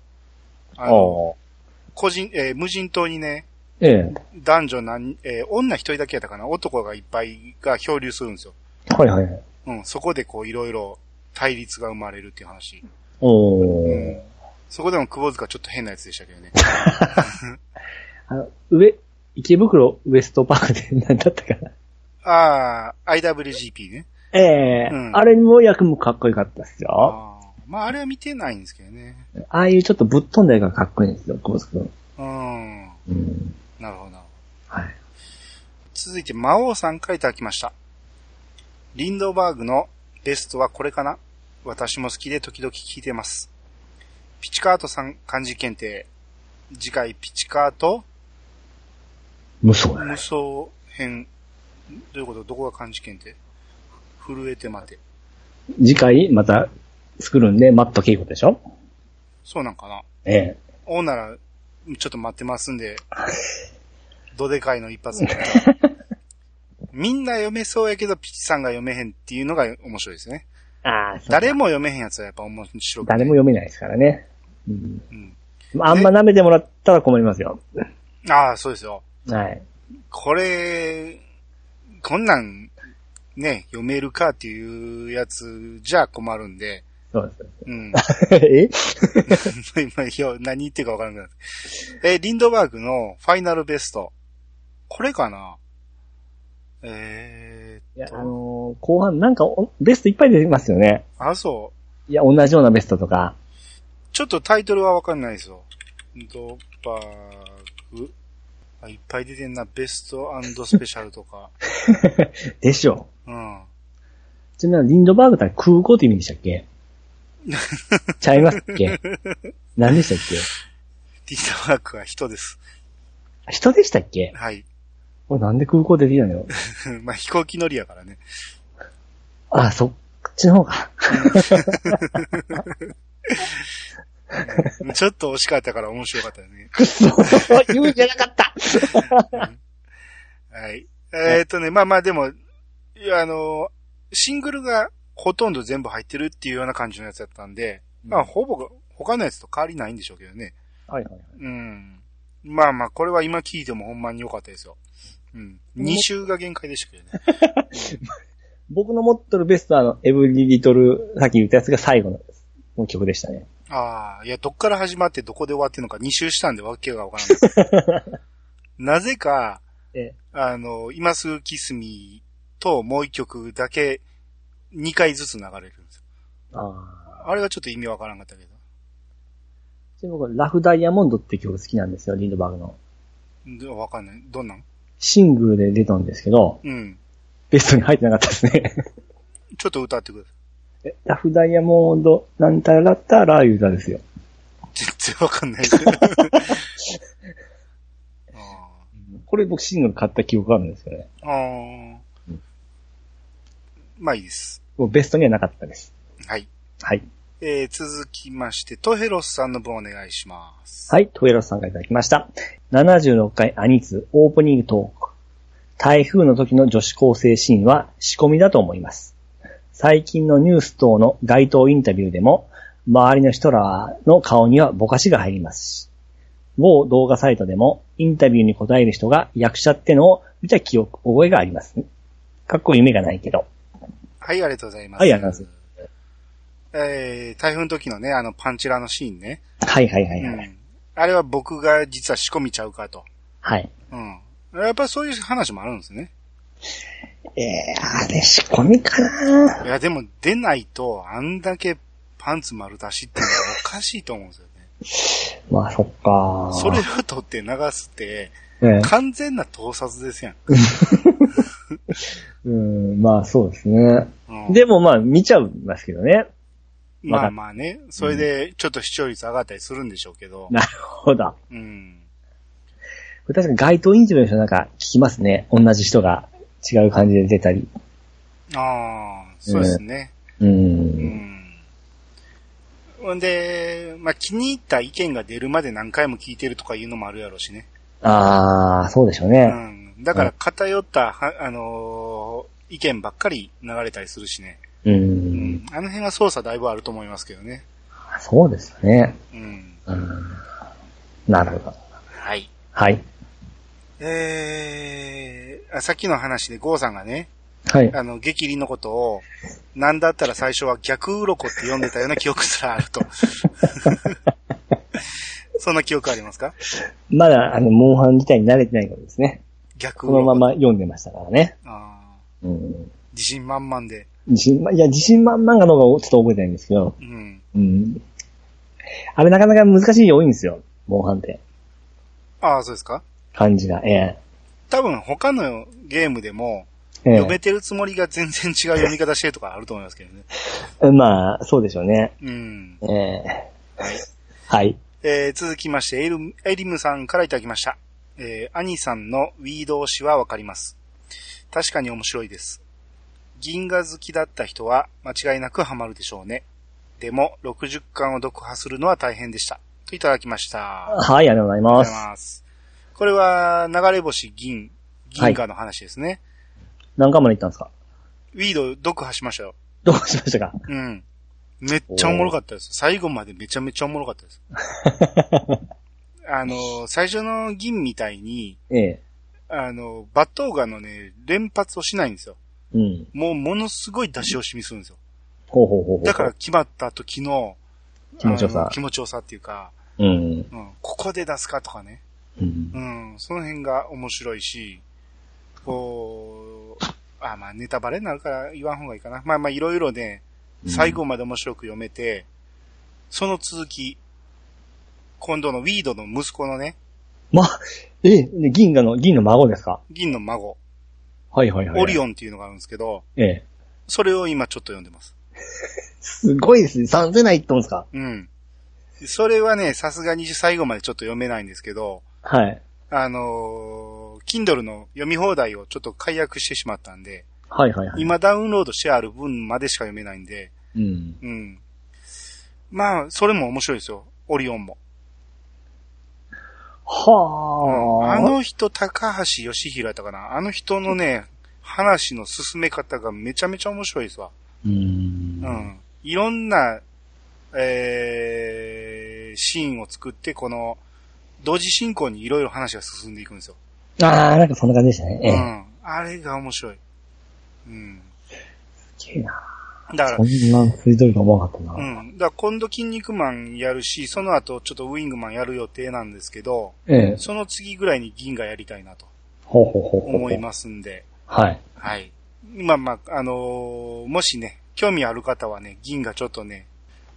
[SPEAKER 1] あ
[SPEAKER 2] あ
[SPEAKER 1] の、
[SPEAKER 2] ー。
[SPEAKER 1] 個人、えー無人島にね、
[SPEAKER 2] ええ。
[SPEAKER 1] 男女何、えー女一人だけやったかな？男がいっぱいが漂流するんですよ。
[SPEAKER 2] はいはいはい。
[SPEAKER 1] うん。そこでこういろいろ対立が生まれるっていう話。
[SPEAKER 2] お
[SPEAKER 1] う
[SPEAKER 2] ー。
[SPEAKER 1] ん。そこでも久保塚ちょっと変なやつでしたけどね。
[SPEAKER 2] あの、上、池袋ウエストパークで何だったかな？
[SPEAKER 1] ああ、IWGP ね。
[SPEAKER 2] ええ
[SPEAKER 1] うん
[SPEAKER 2] あれも役もかっこよかったですよ。
[SPEAKER 1] ああ。まあ、あれは見てないんですけどね。
[SPEAKER 2] ああいうちょっとぶっ飛んだ絵がかっこいいんですよ、久保塚君。
[SPEAKER 1] うん。
[SPEAKER 2] うん。
[SPEAKER 1] なるほど、なるほど。
[SPEAKER 2] はい。
[SPEAKER 1] 続いて、魔王さんからいただきました。リンドバーグのベストはこれかな？私も好きで時々聞いてます。ピチカートさん漢字検定。次回ピチカート
[SPEAKER 2] 無双だね
[SPEAKER 1] 無。双編。どういうこと？どこが漢字検定震えて待て。
[SPEAKER 2] 次回また作るんで、マット稽古でしょ？
[SPEAKER 1] そうなんかな
[SPEAKER 2] ええ
[SPEAKER 1] おうなら、ちょっと待ってますんで、どでかいの一発目。みんな読めそうやけど、ピチさんが読めへんっていうのが面白いですね。
[SPEAKER 2] ああ、そう
[SPEAKER 1] 誰も読めへんやつはやっぱ面白くて
[SPEAKER 2] 誰も読めないですからね。うん。
[SPEAKER 1] うん。
[SPEAKER 2] あんま舐めてもらったら困りますよ。
[SPEAKER 1] ああ、そうですよ。
[SPEAKER 2] はい。
[SPEAKER 1] これ、こんなん、ね、読めるかっていうやつじゃ困るんで、
[SPEAKER 2] そうです。
[SPEAKER 1] うん。
[SPEAKER 2] え？
[SPEAKER 1] 今、いや何言ってるかわからなくなって。え、リンドバーグのファイナルベスト。これかな？え
[SPEAKER 2] いや、
[SPEAKER 1] ーっと、
[SPEAKER 2] あのー後半なんかおベストいっぱい出てますよね。
[SPEAKER 1] あ、そう。
[SPEAKER 2] いや、同じようなベストとか。
[SPEAKER 1] ちょっとタイトルはわかんないですよ。リンドバーグ？あ、いっぱい出てんな。ベストスペシャルとか。
[SPEAKER 2] でしょ
[SPEAKER 1] うん。
[SPEAKER 2] ちなみにリンドバーグって空港って意味でしたっけ？ちゃいますっけ？何でしたっけ？
[SPEAKER 1] リンドバーグは人です。
[SPEAKER 2] 人でしたっけ？
[SPEAKER 1] はい。
[SPEAKER 2] これなんで空港出てきたの？よ。
[SPEAKER 1] まあ、飛行機乗りやからね。
[SPEAKER 2] あ、そっちの方が。
[SPEAKER 1] ちょっと惜しかったから面白かったよね。
[SPEAKER 2] くそ言うんじゃなかった
[SPEAKER 1] はい。えーっとね、まあまあでも、いや、あの、シングルがほとんど全部入ってるっていうような感じのやつだったんで、まあ、ほぼ、他のやつと変わりないんでしょうけどね。
[SPEAKER 2] はいはいはい。
[SPEAKER 1] うん。まあまあ、これは今聞いてもほんまに良かったですよ。うん。2週が限界でしたけどね。
[SPEAKER 2] 僕の持ってるベストはあの、エブリリトル、さっき言ったやつが最後のの曲でしたね。
[SPEAKER 1] ああ、いや、どっから始まってどこで終わってんのか2週したんでわけがわからない。なぜか、
[SPEAKER 2] え
[SPEAKER 1] あの、今すぐキスミともう一曲だけ2回ずつ流れるんですよ。
[SPEAKER 2] ああ。
[SPEAKER 1] あれがちょっと意味わからんかったけど。
[SPEAKER 2] ちなみに僕、ラフダイヤモンドって曲好きなんですよ、リンドバーグの。
[SPEAKER 1] どわかんない。どんなん？
[SPEAKER 2] シングルで出たんですけど、
[SPEAKER 1] うん。
[SPEAKER 2] ベストに入ってなかったですね。
[SPEAKER 1] ちょっと歌ってください。
[SPEAKER 2] えラフダイヤモンド、なんたらったらいう歌ですよ。
[SPEAKER 1] 全然わかんないです。あ
[SPEAKER 2] これ僕シングル買った記憶があるんですよね。
[SPEAKER 1] ーあー。まあいいです。
[SPEAKER 2] もうベストにはなかったです。
[SPEAKER 1] はい。
[SPEAKER 2] はい。
[SPEAKER 1] えー、続きまして、トヘロスさんの分お願いします。
[SPEAKER 2] はい、トエロスさんからいただきました。76回アニツオープニングトーク。台風の時の女子高生シーンは仕込みだと思います。最近のニュース等の街頭インタビューでも、周りの人らの顔にはぼかしが入りますし、某動画サイトでもインタビューに答える人が役者ってのを見た記憶、覚えがあります。かっこ夢がないけど。
[SPEAKER 1] はい、ありがとうございます。
[SPEAKER 2] はいありがとうござい
[SPEAKER 1] えー、台風の時のね、あの、パンチラのシーンね。
[SPEAKER 2] はいはいはいはい。
[SPEAKER 1] うん。あれは僕が実は仕込みちゃうかと。
[SPEAKER 2] はい。
[SPEAKER 1] うん。やっぱりそういう話もあるんですね。
[SPEAKER 2] えー、あれ仕込みかない
[SPEAKER 1] や、でも出ないと、あんだけパンツ丸出しってのはおかしいと思うんですよね。
[SPEAKER 2] まあそっか
[SPEAKER 1] それを取って流すって、
[SPEAKER 2] ええ
[SPEAKER 1] 完全な盗撮ですやん。
[SPEAKER 2] うん、まあそうですね。
[SPEAKER 1] うん、
[SPEAKER 2] でもまあ見ちゃいますけどね。
[SPEAKER 1] まあまあね、それでちょっと視聴率上がったりするんでしょうけど。
[SPEAKER 2] なるほど。
[SPEAKER 1] うん。
[SPEAKER 2] 確かに街頭インタビューの人なんか聞きますね。同じ人が違う感じで出たり。
[SPEAKER 1] ああ、そうですね。
[SPEAKER 2] う。
[SPEAKER 1] うんん。ほんで、まあ気に入った意見が出るまで何回も聞いてるとかいうのもあるやろうしね。
[SPEAKER 2] ああ、そうでしょうね。
[SPEAKER 1] うん。だから偏った、はあのー意見ばっかり流れたりするしね。
[SPEAKER 2] う。
[SPEAKER 1] うんん。あの辺は操作だいぶあると思いますけどね。
[SPEAKER 2] そうですよね。
[SPEAKER 1] うん。
[SPEAKER 2] うん。なるほど。
[SPEAKER 1] はい。
[SPEAKER 2] はい。
[SPEAKER 1] えー、あさっきの話でゴーさんがね、
[SPEAKER 2] はい。
[SPEAKER 1] あの、激鱗のことを、なんだったら最初は逆鱗って呼んでたような記憶すらあると。そんな記憶ありますか？
[SPEAKER 2] まだ、あの、モンハン自体に慣れてないからですね。
[SPEAKER 1] 逆
[SPEAKER 2] このま
[SPEAKER 1] 鱗。
[SPEAKER 2] ま読んでましたからね。
[SPEAKER 1] あ
[SPEAKER 2] うん。
[SPEAKER 1] ー自信満々で。
[SPEAKER 2] 自信、まいや、自信満々なのがちょっと覚えてないんですけど。
[SPEAKER 1] うん。
[SPEAKER 2] うん。あれなかなか難しい多いんですよ。モンハンって。
[SPEAKER 1] ああ、そうですか？
[SPEAKER 2] 漢字が。え
[SPEAKER 1] 多分他のゲームでも、
[SPEAKER 2] ええ
[SPEAKER 1] 読めてるつもりが全然違う読み方してるとかあると思いますけどね。
[SPEAKER 2] え まあ、そうでしょうね。
[SPEAKER 1] うん。
[SPEAKER 2] ええはい。
[SPEAKER 1] えー続きまして、エルエリムさんからいただきました。えー、兄さんのウィード推しはわかります。確かに面白いです。銀河好きだった人は間違いなくハマるでしょうね。でも、60巻を読破するのは大変でした。といただきました。あり
[SPEAKER 2] はい、ありがとうござい
[SPEAKER 1] がとうござい
[SPEAKER 2] ます。
[SPEAKER 1] これは、流れ星銀、銀河の話ですね。
[SPEAKER 2] 何巻まで行ったんですか？
[SPEAKER 1] ウィード読破しましたよ。
[SPEAKER 2] どうしましたか？
[SPEAKER 1] うん。めっちゃおもろかったです。最後までめちゃめちゃおもろかったです。あの、最初の銀みたいに、
[SPEAKER 2] ええ。
[SPEAKER 1] あの、バットーガのね、連発をしないんですよ。
[SPEAKER 2] うん。
[SPEAKER 1] もうものすごい出し惜しみするんですよ。
[SPEAKER 2] ほうほうほうほう。
[SPEAKER 1] だから、決まった時の
[SPEAKER 2] 気持ちよさ
[SPEAKER 1] 気持ちよさっていうか、
[SPEAKER 2] うん。
[SPEAKER 1] うん、ここで出すかとかね。
[SPEAKER 2] うん。
[SPEAKER 1] うん、その辺が面白いし、こう、あ、まあネタバレになるから言わん方がいいかな。まあまあいろいろね、最後まで面白く読めて、その続き、今度のウィードの息子のね、
[SPEAKER 2] ま、え銀河の、銀の孫ですか？
[SPEAKER 1] 銀の孫、
[SPEAKER 2] はいはいはい。
[SPEAKER 1] オリ
[SPEAKER 2] ン。
[SPEAKER 1] オンっていうのがあるんですけど、
[SPEAKER 2] ええ。
[SPEAKER 1] それを今ちょっと読んでます。
[SPEAKER 2] すごいですね。3世代いってますか？
[SPEAKER 1] うん。それはね、さすがに最後までちょっと読めないんですけど、
[SPEAKER 2] はい。
[SPEAKER 1] あのー、Kindle の読み放題をちょっと解約してしまったんで、
[SPEAKER 2] はいはいはい。
[SPEAKER 1] 今ダウンロードしてある分までしか読めないんで、
[SPEAKER 2] うん。
[SPEAKER 1] うん。まあ、それも面白いですよ。オリオンも。
[SPEAKER 2] はあ。
[SPEAKER 1] あの人、高橋義弘やったかな。あの人のね、話の進め方がめちゃめちゃ面白いですわ。
[SPEAKER 2] う。
[SPEAKER 1] うんん。いろんな、えー、シーンを作って、この、同時進行にいろいろ話が進んでいくんですよ。
[SPEAKER 2] ああ、なんかそんな感じでしたね。ええ。
[SPEAKER 1] うん。あれが面白い。うん。
[SPEAKER 2] すげえな。
[SPEAKER 1] だから
[SPEAKER 2] そ、んなついてると思わなかったな。
[SPEAKER 1] うん。だから今度筋肉マンやるし、その後ちょっとウィングマンやる予定なんですけど、
[SPEAKER 2] ええ。
[SPEAKER 1] その次ぐらいに銀河やりたいなと
[SPEAKER 2] ほうほうほうほう。
[SPEAKER 1] 思いますんで、
[SPEAKER 2] はい。
[SPEAKER 1] はい。まあまあ、あのーもしね、興味ある方はね、銀河ちょっとね、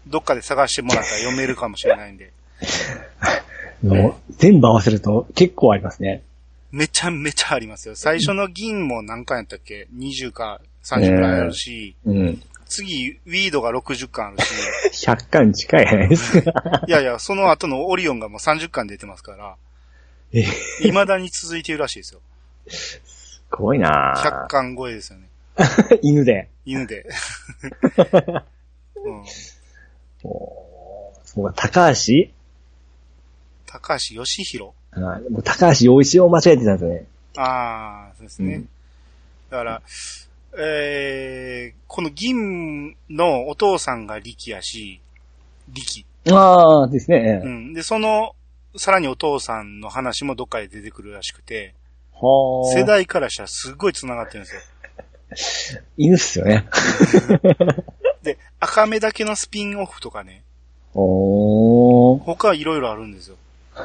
[SPEAKER 1] どっかで探してもらったら読めるかもしれないんで、
[SPEAKER 2] もう全部合わせると結構ありますね。
[SPEAKER 1] めちゃめちゃありますよ。最初の銀も何巻やったっけ ?20 か30ぐらいあるし、
[SPEAKER 2] うん。
[SPEAKER 1] 次、ウィードが60巻あるし、
[SPEAKER 2] 100巻近いじゃないですか。
[SPEAKER 1] いやいや、その後のオリオンがもう30巻出てますから、
[SPEAKER 2] ええ、
[SPEAKER 1] 未だに続いているらしいですよ。
[SPEAKER 2] すごいな
[SPEAKER 1] 100巻超えですよね。
[SPEAKER 2] 犬で。
[SPEAKER 1] 犬で。うん、
[SPEAKER 2] そうか、高橋？
[SPEAKER 1] 高橋義弘。
[SPEAKER 2] あもう高橋洋一を間違えてたんですよね。
[SPEAKER 1] ああ、そうですね。
[SPEAKER 2] うん
[SPEAKER 1] だから、えー、この銀のお父さんが力やし、力。
[SPEAKER 2] ああ、ですね。
[SPEAKER 1] うん。で、その、さらにお父さんの話もどっかで出てくるらしくて、
[SPEAKER 2] はあ。
[SPEAKER 1] 世代からしたらすっごい繋がってるんですよ。
[SPEAKER 2] 犬っすよね。
[SPEAKER 1] で、赤目だけのスピンオフとかね、
[SPEAKER 2] おー。
[SPEAKER 1] 他いろいろあるんですよ。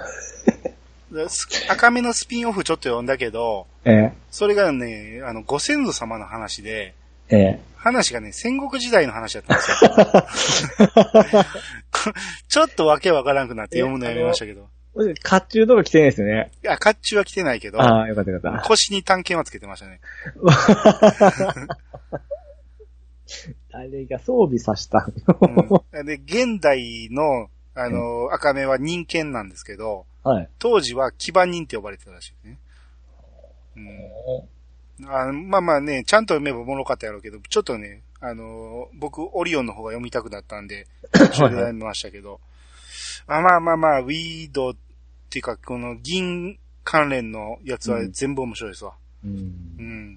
[SPEAKER 1] 赤目のスピンオフちょっと読んだけど、
[SPEAKER 2] え
[SPEAKER 1] それがね、あの、ご先祖様の話で、
[SPEAKER 2] え、え
[SPEAKER 1] 話がね、戦国時代の話だったんですよ。ちょっとわけわからなくなって読むのやめましたけど。
[SPEAKER 2] え。甲冑とか着てないですよね。
[SPEAKER 1] いや、甲冑は着てないけど、
[SPEAKER 2] ああ、よかったよかった。
[SPEAKER 1] 腰に探検はつけてましたね。
[SPEAKER 2] 誰が装備さした
[SPEAKER 1] うん、で、現代の、あの、赤目は人犬なんですけど、
[SPEAKER 2] はい。
[SPEAKER 1] 当時は騎馬人って呼ばれてたらしいね。うん、あまあまあね、ちゃんと読めばおもろかったやろうけど、ちょっとね、あの僕、オリオンの方が読みたくなったんで、途中で読みましたけど、あまあまあまあ、ウィードっていうか、この銀関連のやつは全部面白いですわ。
[SPEAKER 2] うん
[SPEAKER 1] う。